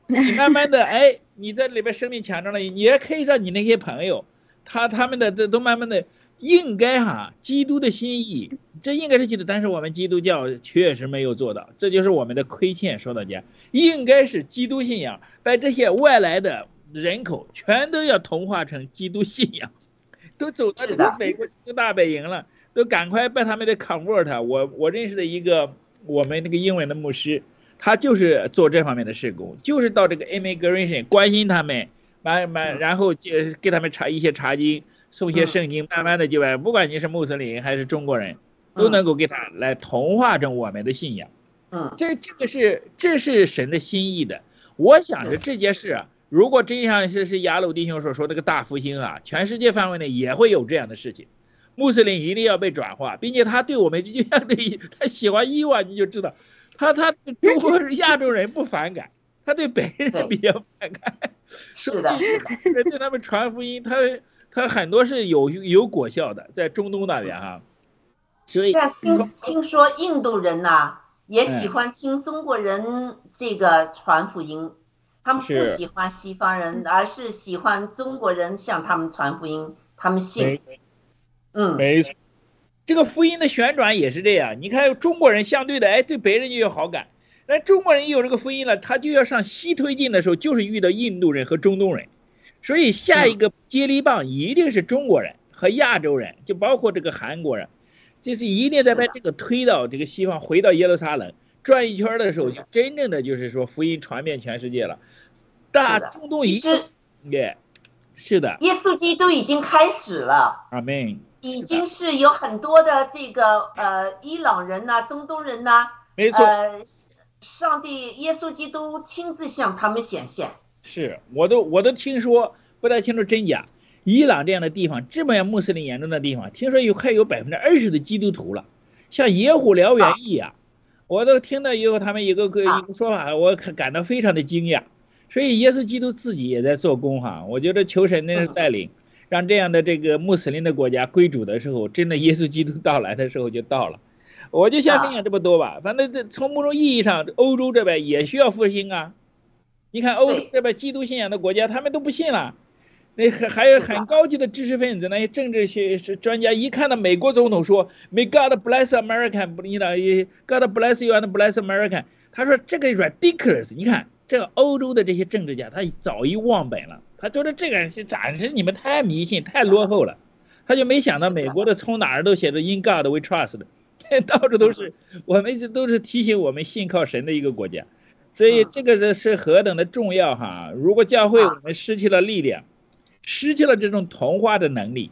你慢慢的 哎，你在里边生命强壮了，你也可以让你那些朋友，他他们的这都慢慢的应该哈，基督的心意，这应该是基督，但是我们基督教确实没有做到，这就是我们的亏欠。说到家，应该是基督信仰把这些外来的。人口全都要同化成基督信仰，都走到这个美国大本营了，都赶快把他们的 convert。我我认识的一个我们那个英文的牧师，他就是做这方面的事工，就是到这个 immigration 关心他们，慢慢然后给给他们查一些查经，送些圣经，慢慢的就把不管你是穆斯林还是中国人，都能够给他来同化成我们的信仰。嗯，这这个是这是神的心意的。我想着这件事啊。如果真像是是雅鲁弟兄所说那个大复兴啊，全世界范围内也会有这样的事情，穆斯林一定要被转化，并且他对我们就像对他喜欢伊娃，你就知道，他他中国亚洲人不反感，他对白人比较反感，是的，对他们传福音，他他很多是有有果效的，在中东那边哈，所以听听说印度人呐也喜欢听中国人这个传福音。他们不喜欢西方人，而是喜欢中国人向他们传福音，他们信。嗯，没错，这个福音的旋转也是这样。你看中国人相对的，哎，对别人就有好感。那中国人一有这个福音了，他就要向西推进的时候，就是遇到印度人和中东人。所以下一个接力棒一定是中国人和亚洲人，就包括这个韩国人，就是一定在把这个推到这个西方，回到耶路撒冷。转一圈的时候，就真正的就是说福音传遍全世界了。大中东一个，耶，是的，耶稣基督已经开始了。阿门。已经是有很多的这个呃伊朗人呐、中东人呐，没错。上帝耶稣基督亲自向他们显现。是，我都我都听说，不太清楚真假。伊朗这样的地方，这么样穆斯林严重的地方，听说有快有百分之二十的基督徒了，像野火燎原一样。我都听到以后，他们一个个一个说法，我可感到非常的惊讶。所以耶稣基督自己也在做工哈。我觉得求神那是带领，让这样的这个穆斯林的国家归主的时候，真的耶稣基督到来的时候就到了。我就先分享这么多吧。反正这从某种意义上，欧洲这边也需要复兴啊。你看欧洲这边基督信仰的国家，他们都不信了。那还还有很高级的知识分子，那些政治学是专家，一看到美国总统说 “May God bless America”，不领导，“God bless you and bless America”，他说这个 ridiculous。你看这个欧洲的这些政治家，他早已忘本了，他觉得这个是咋是你们太迷信、太落后了，他就没想到美国的从哪儿都写着 “In God we trust”，到处都是我们这都是提醒我们信靠神的一个国家，所以这个是是何等的重要哈！如果教会我们失去了力量。失去了这种同化的能力，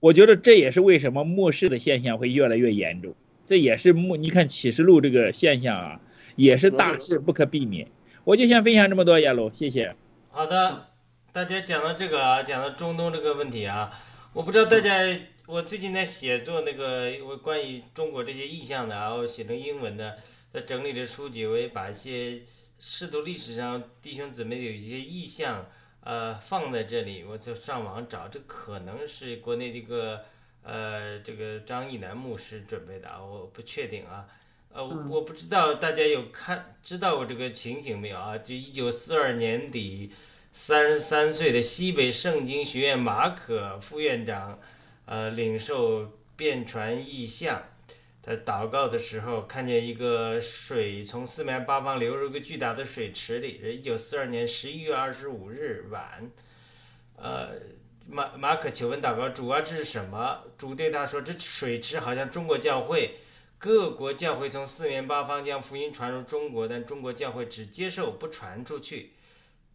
我觉得这也是为什么末世的现象会越来越严重。这也是末，你看启示录这个现象啊，也是大事不可避免。我就先分享这么多，亚鲁，谢谢。好的，大家讲到这个啊，讲到中东这个问题啊，我不知道大家，我最近在写作那个我关于中国这些意象的啊，我写成英文的，在整理这书籍，我也把一些试图历史上弟兄姊妹有一些意象。呃，放在这里，我就上网找，这可能是国内这个呃，这个张义南牧师准备的啊，我不确定啊，呃，我不知道大家有看知道过这个情形没有啊？就一九四二年底，三十三岁的西北圣经学院马可副院长，呃，领受变传异象。在祷告的时候，看见一个水从四面八方流入一个巨大的水池里。一九四二年十一月二十五日晚，呃，马马可求问祷告主啊，这是什么？主对他说：“这水池好像中国教会，各国教会从四面八方将福音传入中国，但中国教会只接受不传出去。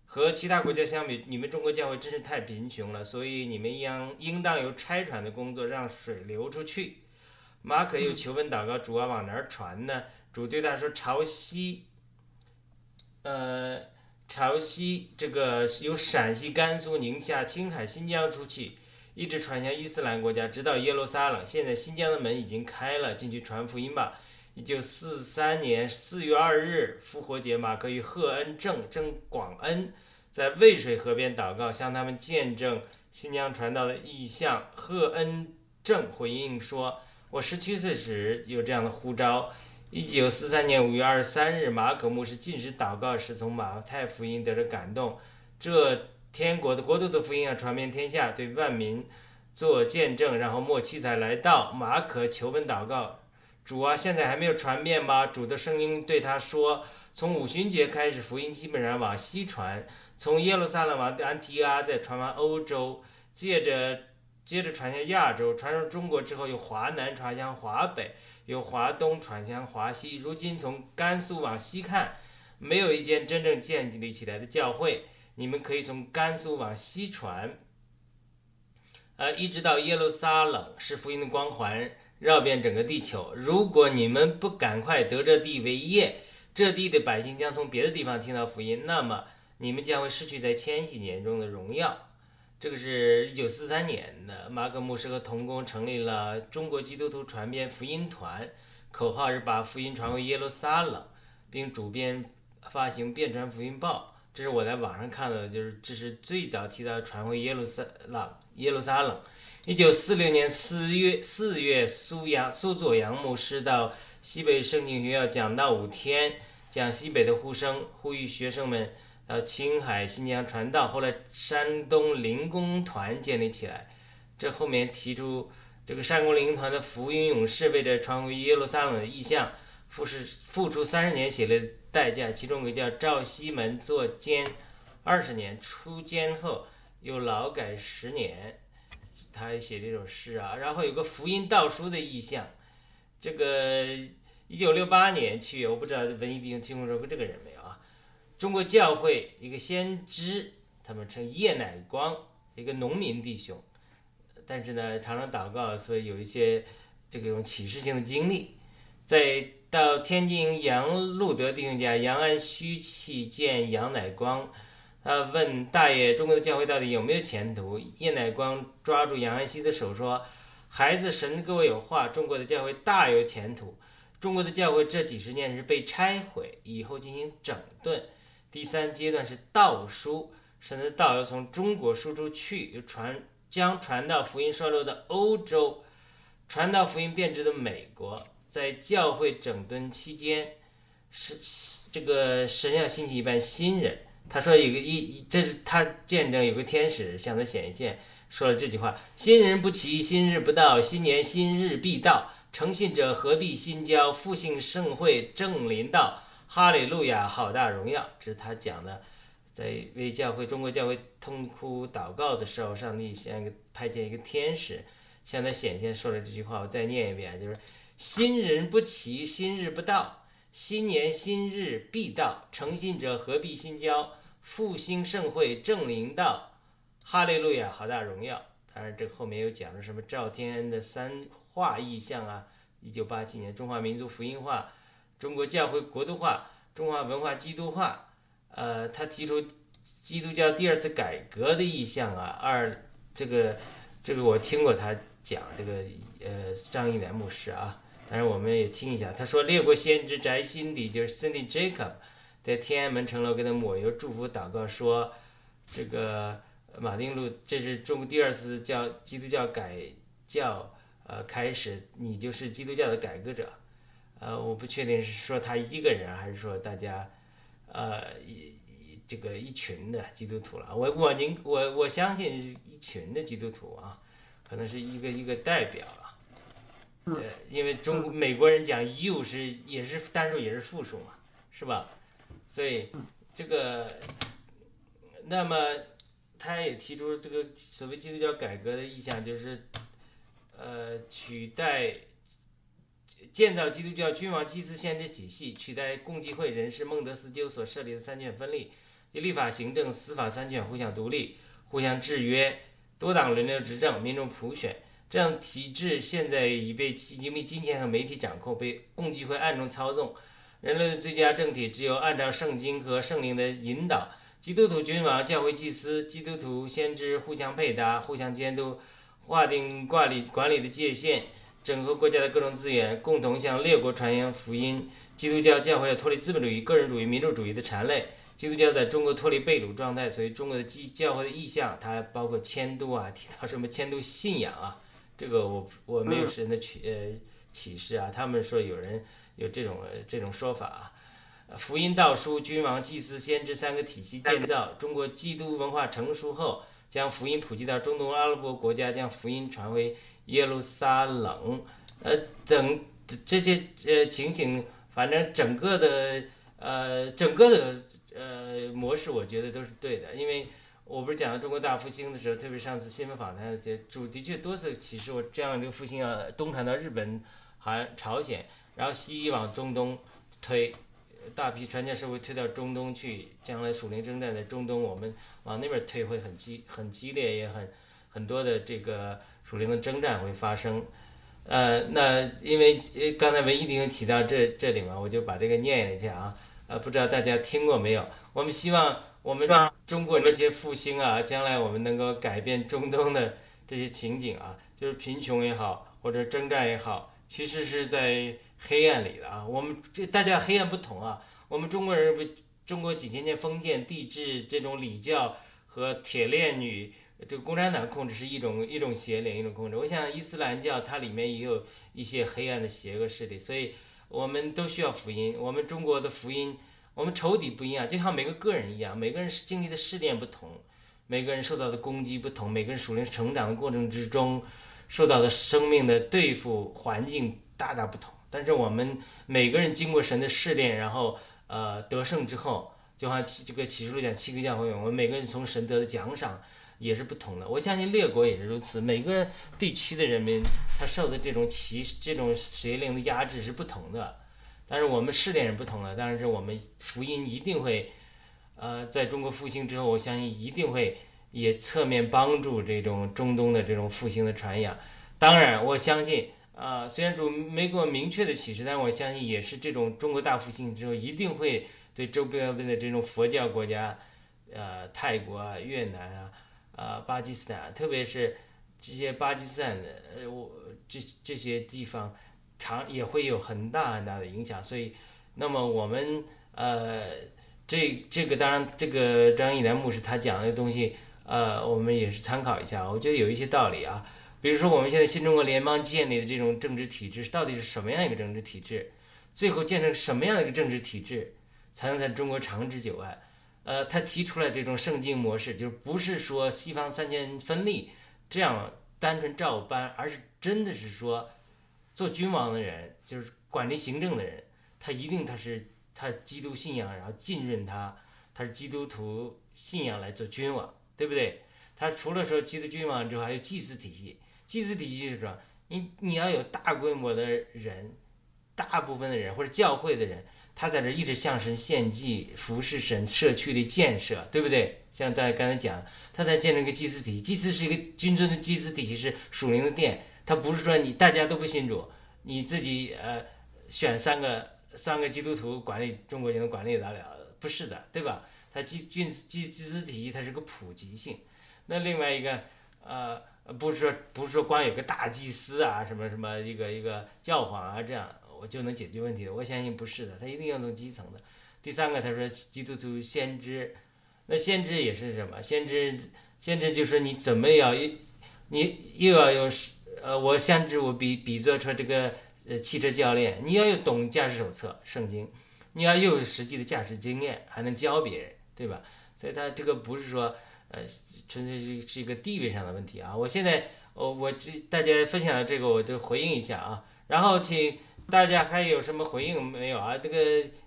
和其他国家相比，你们中国教会真是太贫穷了，所以你们应应当有拆船的工作，让水流出去。”马可又求问祷告，主啊，往哪儿传呢？主对他说：“朝西，呃，朝西，这个由陕西、甘肃、宁夏、青海、新疆出去，一直传向伊斯兰国家，直到耶路撒冷。现在新疆的门已经开了，进去传福音吧。”一九四三年四月二日，复活节，马可与贺恩正、郑广恩在渭水河边祷告，向他们见证新疆传道的意向。贺恩正回应说。我十七岁时有这样的呼召。一九四三年五月二十三日，马可牧师进食祷告时，从马太福音得着感动。这天国的国度的福音要传遍天下，对万民做见证。然后末期才来到。马可求问祷告：主啊，现在还没有传遍吗？主的声音对他说：从五旬节开始，福音基本上往西传，从耶路撒冷往安提阿，再传完欧洲，借着。接着传向亚洲，传入中国之后，由华南传向华北，由华东传向华西。如今从甘肃往西看，没有一间真正建立起来的教会。你们可以从甘肃往西传，呃，一直到耶路撒冷，是福音的光环绕遍整个地球。如果你们不赶快得这地为业，这地的百姓将从别的地方听到福音，那么你们将会失去在千禧年中的荣耀。这个是一九四三年的，马可牧师和同工成立了中国基督徒传遍福音团，口号是把福音传回耶路撒冷，并主编发行《便传福音报》。这是我在网上看到的，就是这是最早提到传回耶路撒冷。耶路撒冷，一九四六年四月四月，苏阳苏佐阳牧师到西北圣经学校讲道五天，讲西北的呼声，呼吁学生们。到青海、新疆传道，后来山东灵工团建立起来。这后面提出这个山东灵工团的福音勇士为这传回耶路撒冷的意向，付是付出三十年血泪代价。其中一个叫赵西门做监二十年，出监后又劳改十年。他还写这首诗啊。然后有个福音道书的意向。这个一九六八年七月，我不知道文艺弟兄听说过这个人没？中国教会一个先知，他们称叶乃光，一个农民弟兄，但是呢，常常祷告，所以有一些这种启示性的经历。再到天津杨路德弟兄家，杨安虚气见杨乃光，他问大爷：“中国的教会到底有没有前途？”叶乃光抓住杨安熙的手说：“孩子，神各位有话，中国的教会大有前途。中国的教会这几十年是被拆毁，以后进行整顿。第三阶段是道书，神的道要从中国输出去，又传将传到福音衰落的欧洲，传到福音变质的美国。在教会整顿期间，是这个神要兴起一班新人。”他说：“有个一，这是他见证有个天使向他显现，说了这句话：新人不齐，新日不到，新年新日必到。诚信者何必新交？复兴盛会正临到。哈利路亚，好大荣耀！这是他讲的，在为教会中国教会痛哭祷告的时候，上帝像一个派遣一个天使向他显现，说了这句话。我再念一遍，就是新人不齐，新日不到。”新年新日必到，诚信者何必新交？复兴盛会正临到，哈利路亚，好大荣耀！当然，这后面又讲了什么赵天恩的三化意象啊？一九八七年，中华民族福音化，中国教会国度化，中华文化基督化。呃，他提出基督教第二次改革的意向啊。二，这个这个我听过他讲这个呃张一元牧师啊。但是我们也听一下，他说列国先知宅心底，就是 Cindy Jacob，在天安门城楼给他抹油祝福祷告说，这个马丁路这是中国第二次教基督教改教呃开始，你就是基督教的改革者，呃我不确定是说他一个人还是说大家，呃一这个一群的基督徒了，我我您我我相信一群的基督徒啊，可能是一个一个代表了。对，因为中美国人讲 you 是也是单数也是复数嘛，是吧？所以这个，那么他也提出这个所谓基督教改革的意向，就是呃取代建造基督教君王祭司先知体系，取代共济会人士孟德斯鸠所设立的三权分立，立法、行政、司法三权互相独立、互相制约，多党轮流执政，民众普选。这样体制现在已被因为金钱和媒体掌控，被共济会暗中操纵。人类的最佳政体只有按照圣经和圣灵的引导，基督徒君王、教会祭司、基督徒先知互相配搭、互相监督，划定管理管理的界限，整合国家的各种资源，共同向列国传扬福音。基督教教会要脱离资本主义、个人主义、民主主义的缠累。基督教在中国脱离被掳状态，所以中国的基教会的意向，它包括迁都啊，提到什么迁都信仰啊。这个我我没有神的启呃启示啊，他们说有人有这种这种说法啊。福音道书、君王、祭司、先知三个体系建造，中国基督文化成熟后，将福音普及到中东阿拉伯国家，将福音传回耶路撒冷，呃等这些呃情形，反正整个的呃整个的呃模式，我觉得都是对的，因为。我不是讲到中国大复兴的时候，特别上次新闻访谈，这主的确多次启示我，这样一个复兴要东传到日本、韩、朝鲜，然后西医往中东推，大批传教士会推到中东去，将来属灵征战在中东，我们往那边推会很激、很激烈，也很很多的这个属灵的征战会发生。呃，那因为刚才文一丁提到这这里嘛，我就把这个念一下啊，呃，不知道大家听过没有？我们希望。我们中国这些复兴啊，将来我们能够改变中东的这些情景啊，就是贫穷也好，或者征战也好，其实是在黑暗里的啊。我们这大家黑暗不同啊。我们中国人不，中国几千年封建帝制这种礼教和铁链女，这个共产党控制是一种一种邪灵一种控制。我想伊斯兰教它里面也有一些黑暗的邪恶势力，所以我们都需要福音。我们中国的福音。我们仇敌不一样，就像每个个人一样，每个人经历的试炼不同，每个人受到的攻击不同，每个人属灵成长的过程之中，受到的生命的对付环境大大不同。但是我们每个人经过神的试炼，然后呃得胜之后，就像这个启示录讲七个教会，我们每个人从神得的奖赏也是不同的。我相信列国也是如此，每个地区的人民他受的这种歧这种邪灵的压制是不同的。但是我们试点是不同的，但是我们福音一定会，呃，在中国复兴之后，我相信一定会也侧面帮助这种中东的这种复兴的传扬。当然，我相信，啊，虽然主没给我明确的启示，但是我相信也是这种中国大复兴之后，一定会对周边的这种佛教国家呃泰国啊、越南啊、啊巴基斯坦，特别是这些巴基斯坦的呃我这这些地方，长也会有很大很大的影响。所以，那么我们呃这这个当然这个张一楠牧师他讲的东西，呃我们也是参考一下，我觉得有一些道理啊。比如说我们现在新中国联邦建立的这种政治体制到底是什么样一个政治体制？最后建成什么样的一个政治体制，才能在中国长治久安？呃，他提出来这种圣经模式，就是不是说西方三权分立这样单纯照搬，而是真的是说，做君王的人，就是管理行政的人，他一定他是他基督信仰，然后浸润他，他是基督徒信仰来做君王，对不对？他除了说基督君王之外，还有祭祀体系。祭祀体系是什么，你你要有大规模的人，大部分的人或者教会的人，他在这一直向神献祭、服侍神、社区的建设，对不对？像大家刚才讲，他在建立一个祭祀体，祭祀是一个君尊的祭祀体系，是属灵的殿，他不是说你大家都不信主，你自己呃选三个三个基督徒管理中国就能管理得了，不是的，对吧？他祭君祭祭祀体系，它是个普及性。那另外一个呃。不是说不是说光有个大祭司啊，什么什么一个一个教皇啊，这样就能解决问题的。我相信不是的，他一定要从基层的。第三个，他说基督徒先知，那先知也是什么？先知先知就是你怎么要你又要有呃，我先知我比比作成这个呃汽车教练，你要有懂驾驶手册圣经，你要又有实际的驾驶经验，还能教别人，对吧？所以他这个不是说。呃，纯粹是是一个地位上的问题啊！我现在，我我这大家分享的这个，我都回应一下啊。然后，请大家还有什么回应没有啊？这个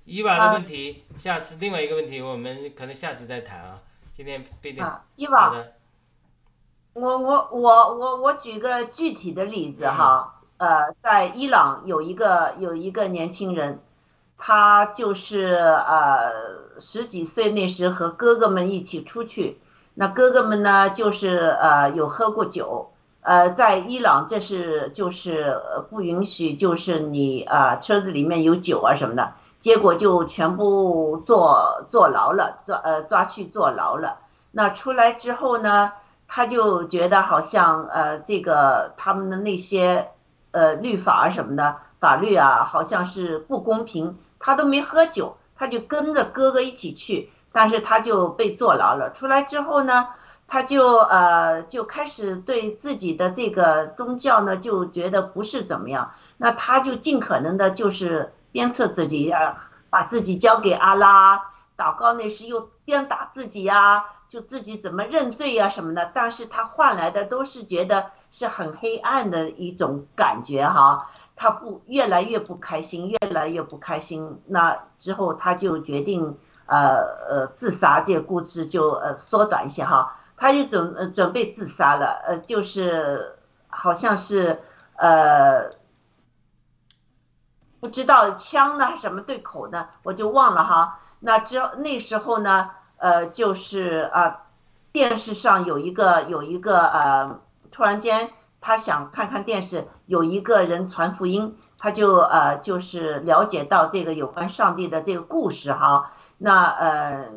伊娃的问题，下次另外一个问题，我们可能下次再谈啊。今天不一定。伊娃，我我我我我举个具体的例子哈，呃，在伊朗有一个有一个年轻人，他就是呃十几岁那时和哥哥们一起出去。那哥哥们呢，就是呃有喝过酒，呃，在伊朗这是就是不允许，就是你啊车子里面有酒啊什么的，结果就全部坐坐牢了，抓呃抓去坐牢了。那出来之后呢，他就觉得好像呃这个他们的那些呃律法啊什么的法律啊，好像是不公平。他都没喝酒，他就跟着哥哥一起去。但是他就被坐牢了，出来之后呢，他就呃就开始对自己的这个宗教呢就觉得不是怎么样，那他就尽可能的就是鞭策自己啊，把自己交给阿拉，祷告那时又鞭打自己呀，就自己怎么认罪呀什么的，但是他换来的都是觉得是很黑暗的一种感觉哈，他不越来越不开心，越来越不开心，那之后他就决定。呃呃，自杀这个故事就呃缩短一些哈，他就准准备自杀了，呃就是好像是呃不知道枪呢什么对口呢，我就忘了哈。那之那时候呢，呃就是啊电视上有一个有一个呃突然间他想看看电视，有一个人传福音，他就呃就是了解到这个有关上帝的这个故事哈。那呃，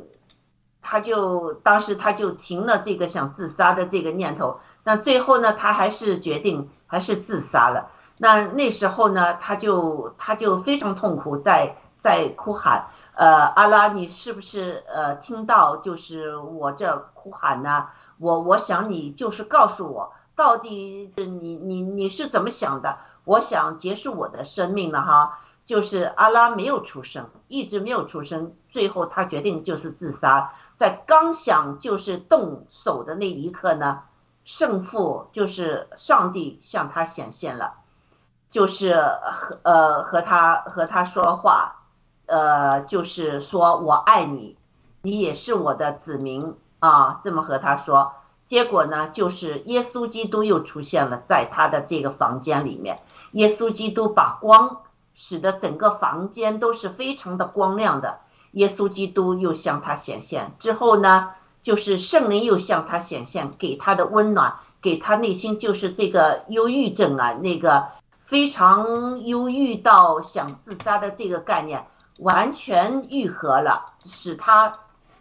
他就当时他就停了这个想自杀的这个念头，那最后呢，他还是决定还是自杀了。那那时候呢，他就他就非常痛苦，在在哭喊，呃，阿拉，你是不是呃听到就是我这哭喊呢？我我想你就是告诉我，到底你你你是怎么想的？我想结束我的生命了哈。就是阿拉没有出生，一直没有出生，最后他决定就是自杀。在刚想就是动手的那一刻呢，胜负就是上帝向他显现了，就是和呃和他和他说话，呃就是说我爱你，你也是我的子民啊，这么和他说。结果呢，就是耶稣基督又出现了在他的这个房间里面，耶稣基督把光。使得整个房间都是非常的光亮的。耶稣基督又向他显现之后呢，就是圣灵又向他显现，给他的温暖，给他内心就是这个忧郁症啊，那个非常忧郁到想自杀的这个概念完全愈合了，使他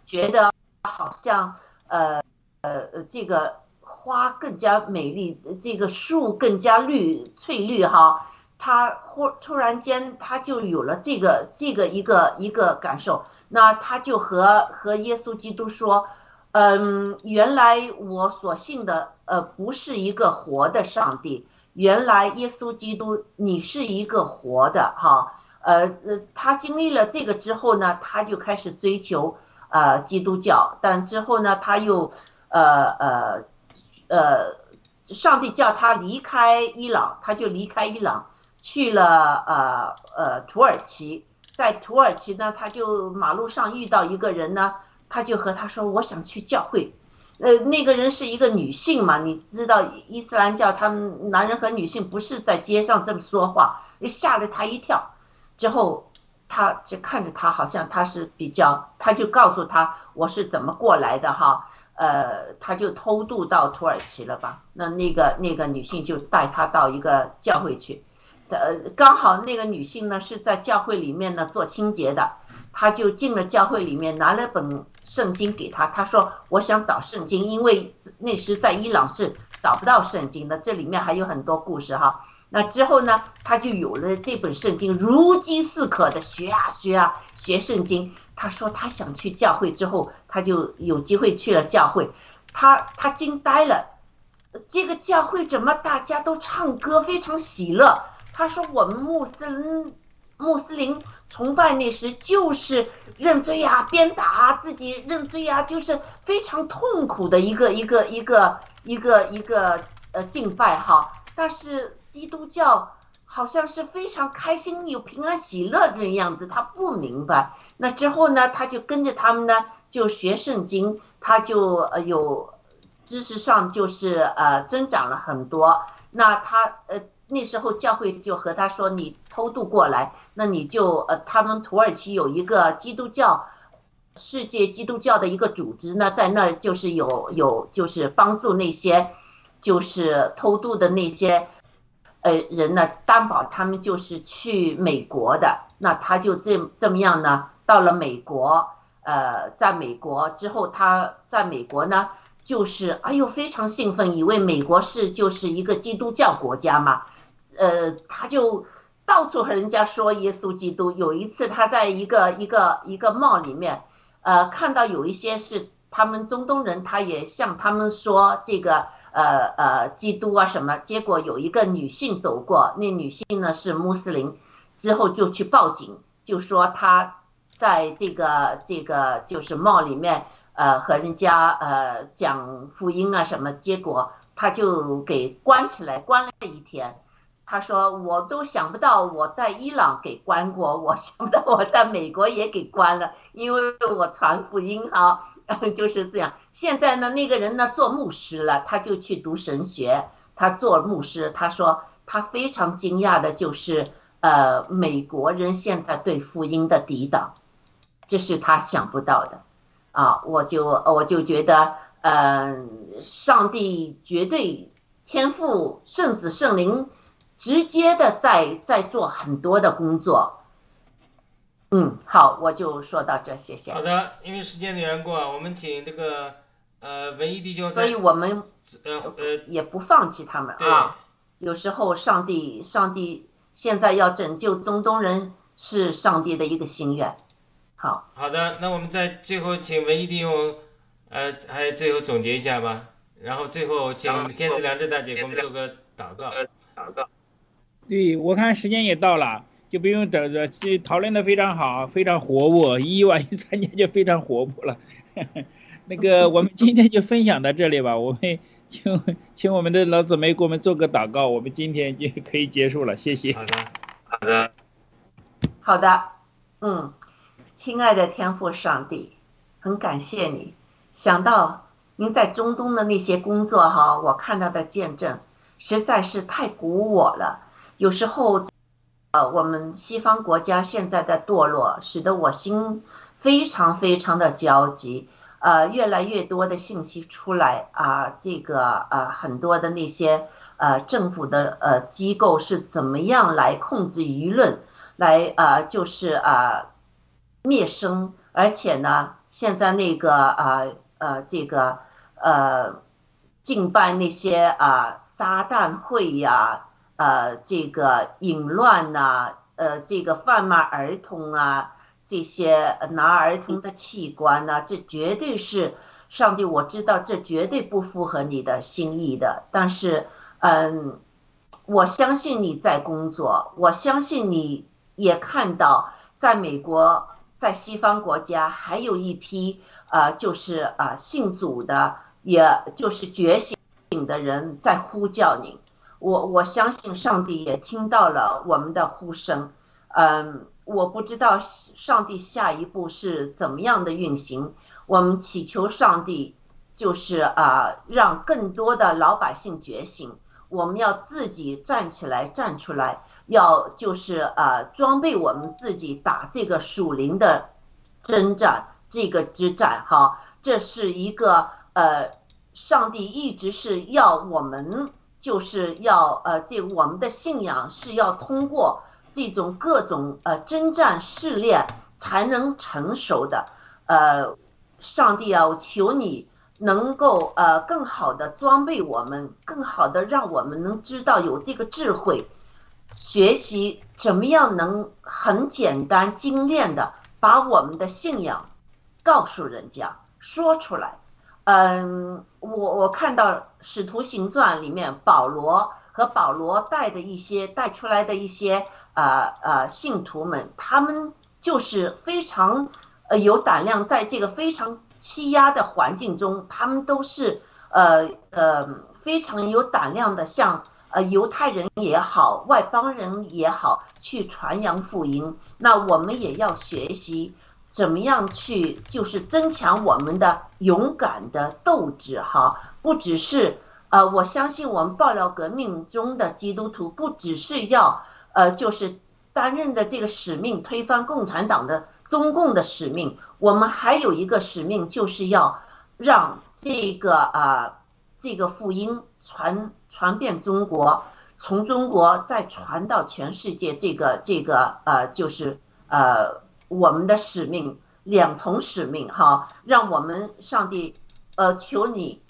觉得好像呃呃呃这个花更加美丽，这个树更加绿翠绿哈。他忽突然间他就有了这个这个一个一个感受，那他就和和耶稣基督说，嗯，原来我所信的呃不是一个活的上帝，原来耶稣基督你是一个活的哈，呃呃，他经历了这个之后呢，他就开始追求呃基督教，但之后呢，他又呃呃呃，上帝叫他离开伊朗，他就离开伊朗。去了呃呃土耳其，在土耳其呢，他就马路上遇到一个人呢，他就和他说：“我想去教会。”呃，那个人是一个女性嘛，你知道伊斯兰教他们男人和女性不是在街上这么说话，吓了他一跳。之后他就看着他，好像他是比较，他就告诉他我是怎么过来的哈。呃，他就偷渡到土耳其了吧？那那个那个女性就带他到一个教会去。呃，刚好那个女性呢是在教会里面呢做清洁的，她就进了教会里面，拿了本圣经给她，她说我想找圣经，因为那时在伊朗是找不到圣经的，这里面还有很多故事哈。那之后呢，她就有了这本圣经，如饥似渴的学啊学啊学圣经。她说她想去教会之后，她就有机会去了教会，她她惊呆了，这个教会怎么大家都唱歌，非常喜乐。他说：“我们穆斯林穆斯林崇拜那时就是认罪呀，鞭打自己认罪呀，就是非常痛苦的一个一个一个一个一个呃敬拜哈。但是基督教好像是非常开心有平安喜乐这样子，他不明白。那之后呢，他就跟着他们呢，就学圣经，他就呃有知识上就是呃增长了很多。那他呃。”那时候教会就和他说：“你偷渡过来，那你就呃，他们土耳其有一个基督教世界基督教的一个组织呢，在那儿就是有有就是帮助那些就是偷渡的那些呃人呢，担保他们就是去美国的。那他就这这么样呢，到了美国，呃，在美国之后，他在美国呢，就是哎呦非常兴奋，以为美国是就是一个基督教国家嘛。”呃，他就到处和人家说耶稣基督。有一次，他在一个一个一个庙里面，呃，看到有一些是他们中东人，他也向他们说这个呃呃基督啊什么。结果有一个女性走过，那女性呢是穆斯林，之后就去报警，就说他在这个这个就是庙里面呃和人家呃讲福音啊什么，结果他就给关起来，关了一天。他说：“我都想不到我在伊朗给关过，我想不到我在美国也给关了，因为我传福音啊，就是这样。现在呢，那个人呢做牧师了，他就去读神学，他做牧师。他说他非常惊讶的就是，呃，美国人现在对福音的抵挡，这是他想不到的，啊，我就我就觉得，嗯，上帝绝对天赋圣子圣灵。”直接的在在做很多的工作，嗯，好，我就说到这，谢谢。好的，因为时间的缘故啊，我们请这个呃文艺弟兄。所以我们呃呃也不放弃他们啊。有时候上帝，上帝现在要拯救中东人，是上帝的一个心愿。好。好的，那我们在最后请文艺弟兄，呃，还最后总结一下吧。然后最后请天赐良知大姐给我们做个祷告。祷告。对，我看时间也到了，就不用等着。这讨论的非常好，非常活泼。一晚一参加就非常活泼了。那个，我们今天就分享到这里吧。我们请请我们的老姊妹给我们做个祷告，我们今天就可以结束了。谢谢。好的，好的，好的。嗯，亲爱的天父上帝，很感谢你。想到您在中东的那些工作哈，我看到的见证实在是太鼓舞我了。有时候，呃，我们西方国家现在的堕落，使得我心非常非常的焦急。呃，越来越多的信息出来啊，这个呃，很多的那些呃政府的呃机构是怎么样来控制舆论，来呃就是呃灭声，而且呢，现在那个呃呃这个呃敬拜那些啊撒旦会呀，呃这个淫乱呐，呃这个贩卖儿童啊，这些拿儿童的器官呐，这绝对是上帝，我知道这绝对不符合你的心意的，但是嗯。我相信你在工作，我相信你也看到，在美国，在西方国家，还有一批呃，就是啊，信主的，也就是觉醒的人在呼叫你。我我相信上帝也听到了我们的呼声。嗯，我不知道上帝下一步是怎么样的运行。我们祈求上帝，就是啊，让更多的老百姓觉醒。我们要自己站起来，站出来，要就是呃装备我们自己打这个属灵的征战，这个之战哈，这是一个呃，上帝一直是要我们就是要呃这我们的信仰是要通过这种各种呃征战试炼才能成熟的，呃，上帝啊，我求你。能够呃更好的装备我们，更好的让我们能知道有这个智慧，学习怎么样能很简单精炼的把我们的信仰告诉人家说出来。嗯，我我看到《使徒行传》里面保罗和保罗带的一些带出来的一些呃呃信徒们，他们就是非常呃有胆量，在这个非常。欺压的环境中，他们都是呃呃非常有胆量的，像呃犹太人也好，外邦人也好，去传扬福音。那我们也要学习怎么样去，就是增强我们的勇敢的斗志哈。不只是呃，我相信我们爆料革命中的基督徒，不只是要呃，就是担任的这个使命，推翻共产党的。中共的使命，我们还有一个使命，就是要让这个啊，这个福音传传遍中国，从中国再传到全世界。这个这个呃，就是呃，我们的使命两重使命哈，让我们上帝呃，求你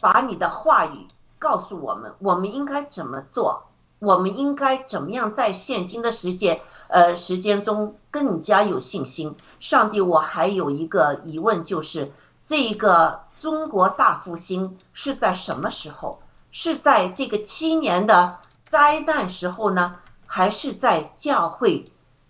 把你的话语告诉我们，我们应该怎么做，我们应该怎么样在现今的世界。呃，时间中更加有信心。上帝，我还有一个疑问，就是这个中国大复兴是在什么时候？是在这个七年的灾难时候呢，还是在教会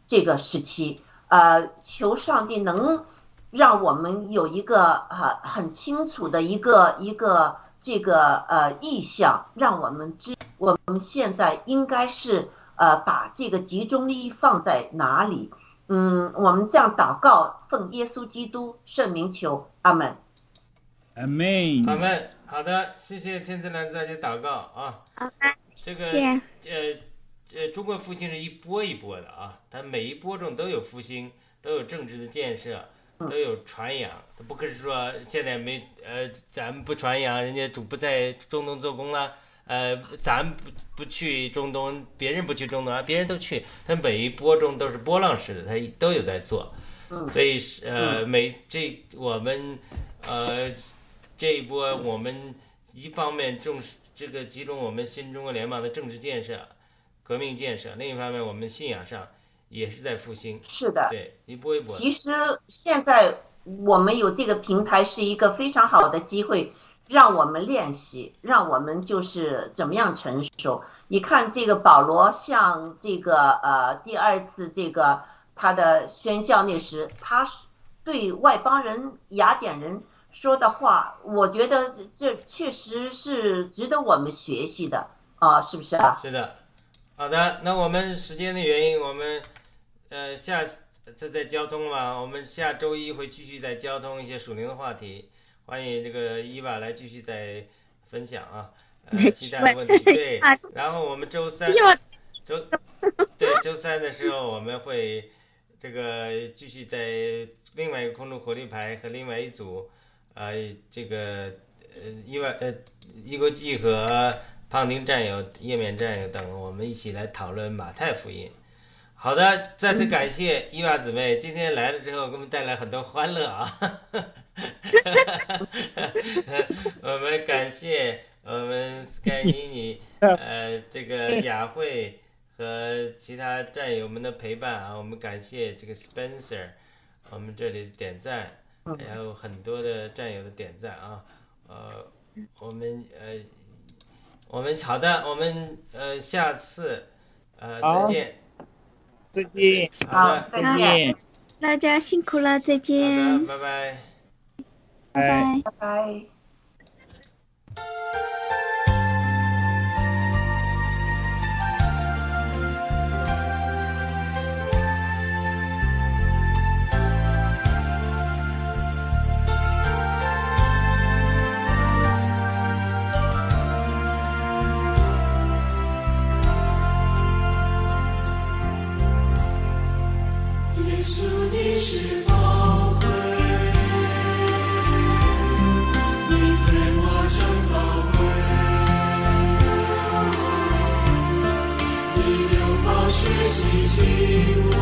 这个时期？呃，求上帝能让我们有一个很很清楚的一个一个这个呃意向，让我们知我们现在应该是。呃，把这个集中力放在哪里？嗯，我们这样祷告，奉耶稣基督圣名求，阿门。阿门。阿门。好的，谢谢天赐来大家祷告啊。好的，这个呃呃，中国复兴是一波一波的啊，它每一波中都有复兴，都有政治的建设，都有传扬。不可是说现在没呃，咱们不传扬，人家主不在中东做工了。呃，咱不不去中东，别人不去中东啊，别人都去。他每一波中都是波浪式的，他都有在做。所以呃，每这我们呃这一波，我们一方面重视这个集中我们新中国联邦的政治建设、革命建设，另一方面我们信仰上也是在复兴。是的，对，一波一波。其实现在我们有这个平台，是一个非常好的机会。让我们练习，让我们就是怎么样成熟。你看这个保罗，像这个呃第二次这个他的宣教那时，他对外邦人雅典人说的话，我觉得这这确实是值得我们学习的啊，是不是啊？是的。好的，那我们时间的原因，我们呃下这在交通嘛，我们下周一会继续再交通一些属灵的话题。欢迎这个伊娃来继续再分享啊，呃，其他的问题对。然后我们周三周对周三的时候，我们会这个继续在另外一个空中火力牌和另外一组，呃，这个呃伊娃呃伊国际和胖丁战友、页面战友等，我们一起来讨论马太福音。好的，再次感谢伊娃姊妹今天来了之后，给我们带来很多欢乐啊。我们感谢我们 Sky 妮妮，呃，这个雅慧和其他战友们的陪伴啊，我们感谢这个 Spencer，我们这里点赞，还有很多的战友的点赞啊，呃，我们呃，我们好的，我们呃下次呃再见，再见，好，再再见，大家辛苦了，再好见的，，拜拜。拜拜。拜拜。contigo.